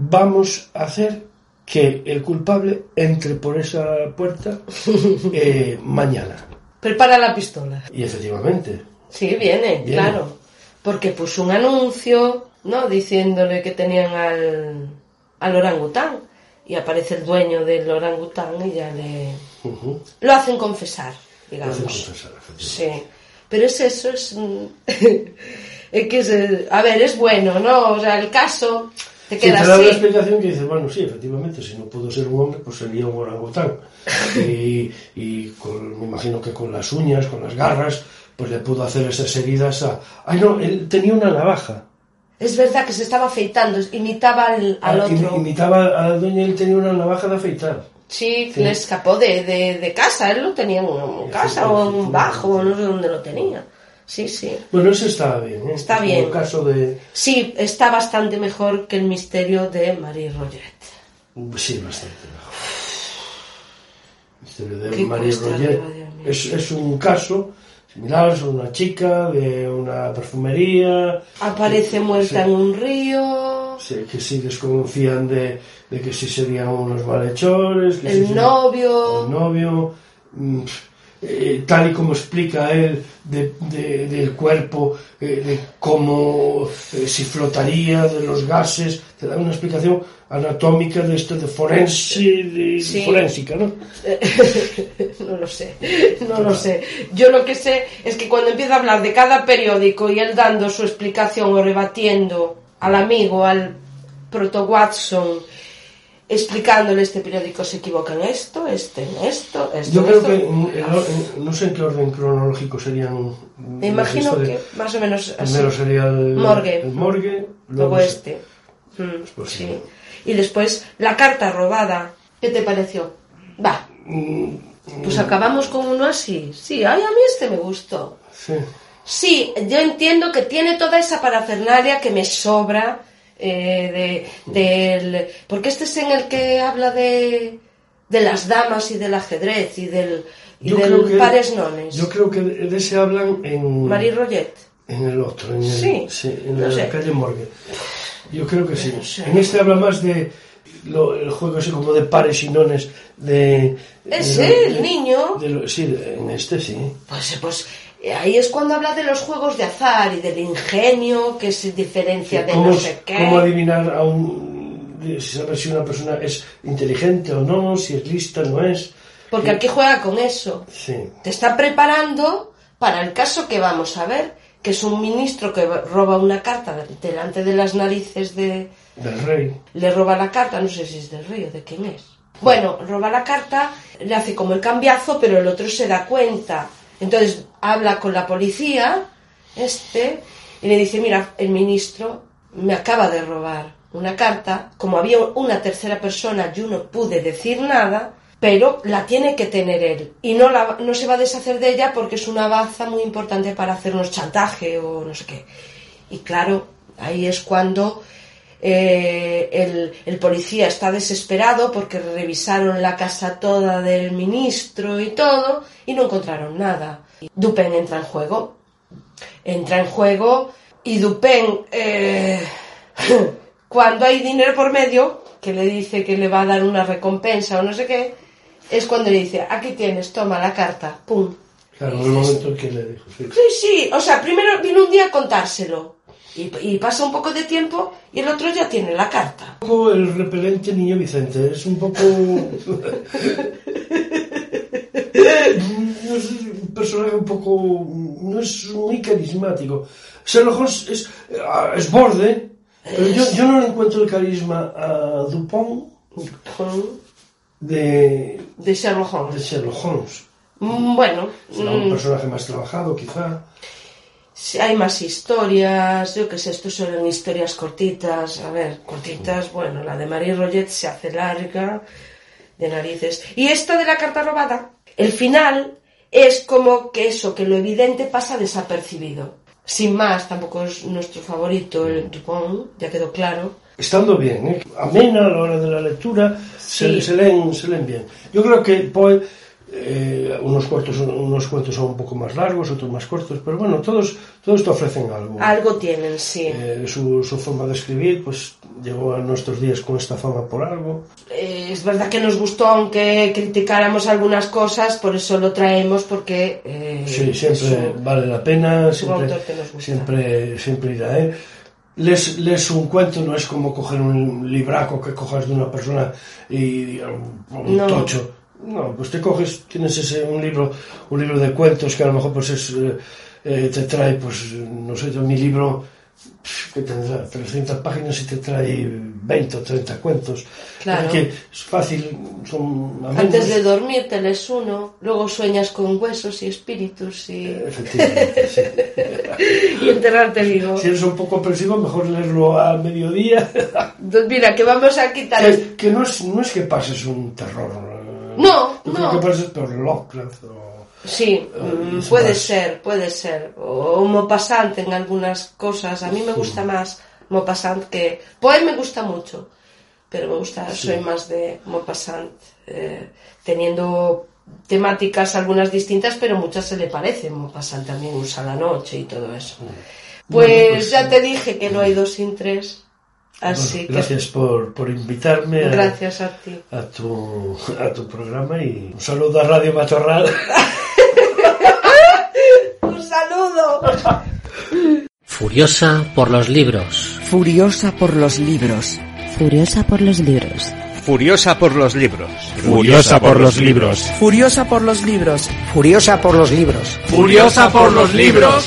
Speaker 4: vamos a hacer que el culpable entre por esa puerta <laughs> eh, mañana.
Speaker 3: Prepara la pistola.
Speaker 4: Y efectivamente,
Speaker 3: Sí, viene,
Speaker 4: Viene.
Speaker 3: claro. Porque puso un anuncio, ¿no? Diciéndole que tenían al, al orangután. Y aparece el dueño del orangután y ya le... Lo hacen confesar,
Speaker 4: lo
Speaker 3: digamos.
Speaker 4: hace confesar, efectivamente.
Speaker 3: Sí, pero es eso, es... mm, <laughs> Es que es, eh, a ver, es bueno, ¿no? O sea, el caso te
Speaker 4: te da una explicación que dices, bueno, sí, efectivamente, si no pudo ser un hombre, pues sería un orangután. <laughs> y y con- me imagino que con las uñas, con las garras, pues le pudo hacer esas heridas a... Ay, no, él tenía una navaja.
Speaker 3: Es verdad que se estaba afeitando, imitaba al, al
Speaker 4: Ah,
Speaker 3: otro.
Speaker 4: Imitaba a la doña, él tenía una navaja de afeitar.
Speaker 3: Sí,
Speaker 4: Sí.
Speaker 3: le escapó de, de, de casa, él lo tenía en en casa o en un bajo, no sé dónde lo tenía. Sí, sí.
Speaker 4: Bueno, ese está bien, ¿eh?
Speaker 3: Está
Speaker 4: Es
Speaker 3: bien.
Speaker 4: Un caso de...
Speaker 3: Sí, está bastante mejor que el misterio de Marie Roget.
Speaker 4: Sí, bastante mejor. El misterio de Marie Roget es, es un caso similar, es una chica de una perfumería...
Speaker 3: Aparece muerta
Speaker 4: Sí.
Speaker 3: en un río,
Speaker 4: Sí, que sí desconfían de, de que sí serían unos malhechores. Que sí
Speaker 3: el
Speaker 4: serían-
Speaker 3: novio.
Speaker 4: El novio. Eh, tal y como explica él de- de- del cuerpo, eh, de cómo eh, si flotaría, de los gases, te da una explicación anatómica de esto de forense, de,
Speaker 3: Sí.
Speaker 4: forénsica, ¿no? <laughs>
Speaker 3: no lo sé, no lo sé. Yo lo que sé es que cuando empieza a hablar de cada periódico y él dando su explicación o rebatiendo al amigo, al proto Watson, explicándole este periódico se equivoca en esto, este en esto, esto
Speaker 4: Yo
Speaker 3: en
Speaker 4: creo
Speaker 3: esto.
Speaker 4: que en- en- en- no sé en qué orden cronológico serían.
Speaker 3: Me imagino que más o menos así.
Speaker 4: Primero sería el
Speaker 3: Morgue.
Speaker 4: el morgue,
Speaker 3: Luego este. Mm,
Speaker 4: pues
Speaker 3: sí.
Speaker 4: sí.
Speaker 3: Y después la carta robada. ¿Qué te pareció? Va,
Speaker 4: Mm,
Speaker 3: pues acabamos con uno así. Sí, ay, a mí este me gustó.
Speaker 4: sí.
Speaker 3: Sí, yo entiendo que tiene toda esa parafernalia que me sobra eh, de, del... Porque este es en el que habla de, de las damas y del ajedrez y del, y
Speaker 4: Yo
Speaker 3: del
Speaker 4: creo que-
Speaker 3: pares nones.
Speaker 4: Yo creo que de ese hablan en,
Speaker 3: Marie Roget.
Speaker 4: en el otro, en, el-
Speaker 3: Sí,
Speaker 4: en la
Speaker 3: sé.
Speaker 4: calle Morgue. Yo creo que sí. En este habla más de lo- el juego ese como de pares y nones de... De-
Speaker 3: el
Speaker 4: de-
Speaker 3: niño.
Speaker 4: de sí, en este sí.
Speaker 3: Pues, pues ahí es cuando habla de los juegos de azar y del ingenio que se diferencia de
Speaker 4: ¿Cómo,
Speaker 3: no sé qué.
Speaker 4: cómo adivinar a un... de- saber si una persona es inteligente o no, si es lista o no es.
Speaker 3: Porque aquí juega con eso.
Speaker 4: Sí.
Speaker 3: Te está preparando para el caso que vamos a ver, que es un ministro que roba una carta delante de las narices de...
Speaker 4: Del rey.
Speaker 3: Le roba la carta, no sé si es del rey o de quién es. Bueno, roba la carta, le hace como el cambiazo, pero el otro se da cuenta. Entonces habla con la policía, este, y le dice, mira, el ministro me acaba de robar una carta, como había una tercera persona, yo no pude decir nada, pero la tiene que tener él. Y no, la, no se va a deshacer de ella porque es una baza muy importante para hacernos chantaje o no sé qué. Y claro, ahí es cuando eh, el, el policía está desesperado porque revisaron la casa toda del ministro y todo y no encontraron nada. Dupin entra en juego. Entra en juego y Dupin, eh, <laughs> cuando hay dinero por medio, que le dice que le va a dar una recompensa o no sé qué, es cuando le dice, aquí tienes, toma la carta, pum.
Speaker 4: Claro, en el momento que le dijo. sí.
Speaker 3: Sí, sí, o sea, primero vino un día a contárselo y, y pasa un poco de tiempo y el otro ya tiene la carta.
Speaker 4: El repelente niño Vicente, es un poco. <laughs> no sé, un personaje un poco. no es muy carismático. Sherlock Holmes es, es borde, pero yo, yo no le encuentro el carisma a Dupont de,
Speaker 3: De Sherlock
Speaker 4: de
Speaker 3: Holmes.
Speaker 4: Sherlock Holmes.
Speaker 3: Mm, Bueno,
Speaker 4: Será un
Speaker 3: mm,
Speaker 4: personaje más trabajado, quizá.
Speaker 3: Si hay más historias, yo qué sé, estos son historias cortitas, a ver, cortitas, bueno, la de Marie Roget se hace larga, de narices. Y esta de la carta robada, el final es como que eso, que lo evidente pasa desapercibido. Sin más, tampoco es nuestro favorito el Dupont, ya quedó claro.
Speaker 4: Estando bien, ¿eh? amena a la hora de la lectura, se,
Speaker 3: Sí.
Speaker 4: se leen, se leen bien. Yo creo que Poe, eh, unos, cuentos, unos cuentos son un poco más largos, otros más cortos, pero bueno, todos, todos te ofrecen algo.
Speaker 3: Algo tienen, sí.
Speaker 4: Eh, su, su forma de escribir, pues llegó a nuestros días con esta fama por algo.
Speaker 3: Eh, es verdad que nos gustó, aunque criticáramos algunas cosas, por eso lo traemos, porque... eh,
Speaker 4: Sí, siempre
Speaker 3: un-
Speaker 4: vale la pena, siempre, siempre, siempre irá. ¿eh? Lees, lees un cuento, no es como coger un libraco que cojas de una persona y un
Speaker 3: No.
Speaker 4: tocho. No, pues te coges, tienes ese, un libro, un libro de cuentos que a lo mejor pues es, eh, eh, te trae, pues, no sé, yo mi libro que tendrá 300 páginas y te trae 20 o 30 cuentos.
Speaker 3: Claro.
Speaker 4: Que es fácil, son amigos.
Speaker 3: Antes de dormir te lees uno, luego sueñas con huesos y espíritus y,
Speaker 4: Efectivamente, sí. <laughs>
Speaker 3: y enterrarte vivo.
Speaker 4: Si eres un poco opresivo, mejor leerlo al mediodía.
Speaker 3: Entonces, mira, que vamos a quitar...
Speaker 4: que, que no, es, no es que pases un terror.
Speaker 3: No,
Speaker 4: Yo
Speaker 3: no.
Speaker 4: creo que pases por Lovecraft o...
Speaker 3: Sí, mm, puede
Speaker 4: más.
Speaker 3: ser, puede ser. O Maupassant en algunas cosas. A mí me gusta más Maupassant que... Poe me gusta mucho, pero me gusta, soy más de Maupassant, eh, teniendo temáticas algunas distintas, pero muchas se le parecen. Maupassant también usa la noche y todo eso. Pues,
Speaker 4: Bueno, pues,
Speaker 3: ya
Speaker 4: sí.
Speaker 3: te dije que no hay dos sin tres, así
Speaker 4: Bueno, gracias por, por invitarme
Speaker 3: que
Speaker 4: a,
Speaker 3: gracias a ti.
Speaker 4: a tu, a tu programa y un saludo a Radio Matorral. <laughs>
Speaker 3: ¡Un saludo!
Speaker 1: Furiosa por los libros.
Speaker 2: Furiosa por los libros.
Speaker 7: Furiosa por los libros.
Speaker 8: Furiosa por los libros.
Speaker 5: Furiosa por los libros.
Speaker 2: Furiosa por los libros.
Speaker 9: Furiosa por los libros.
Speaker 5: Furiosa por los libros.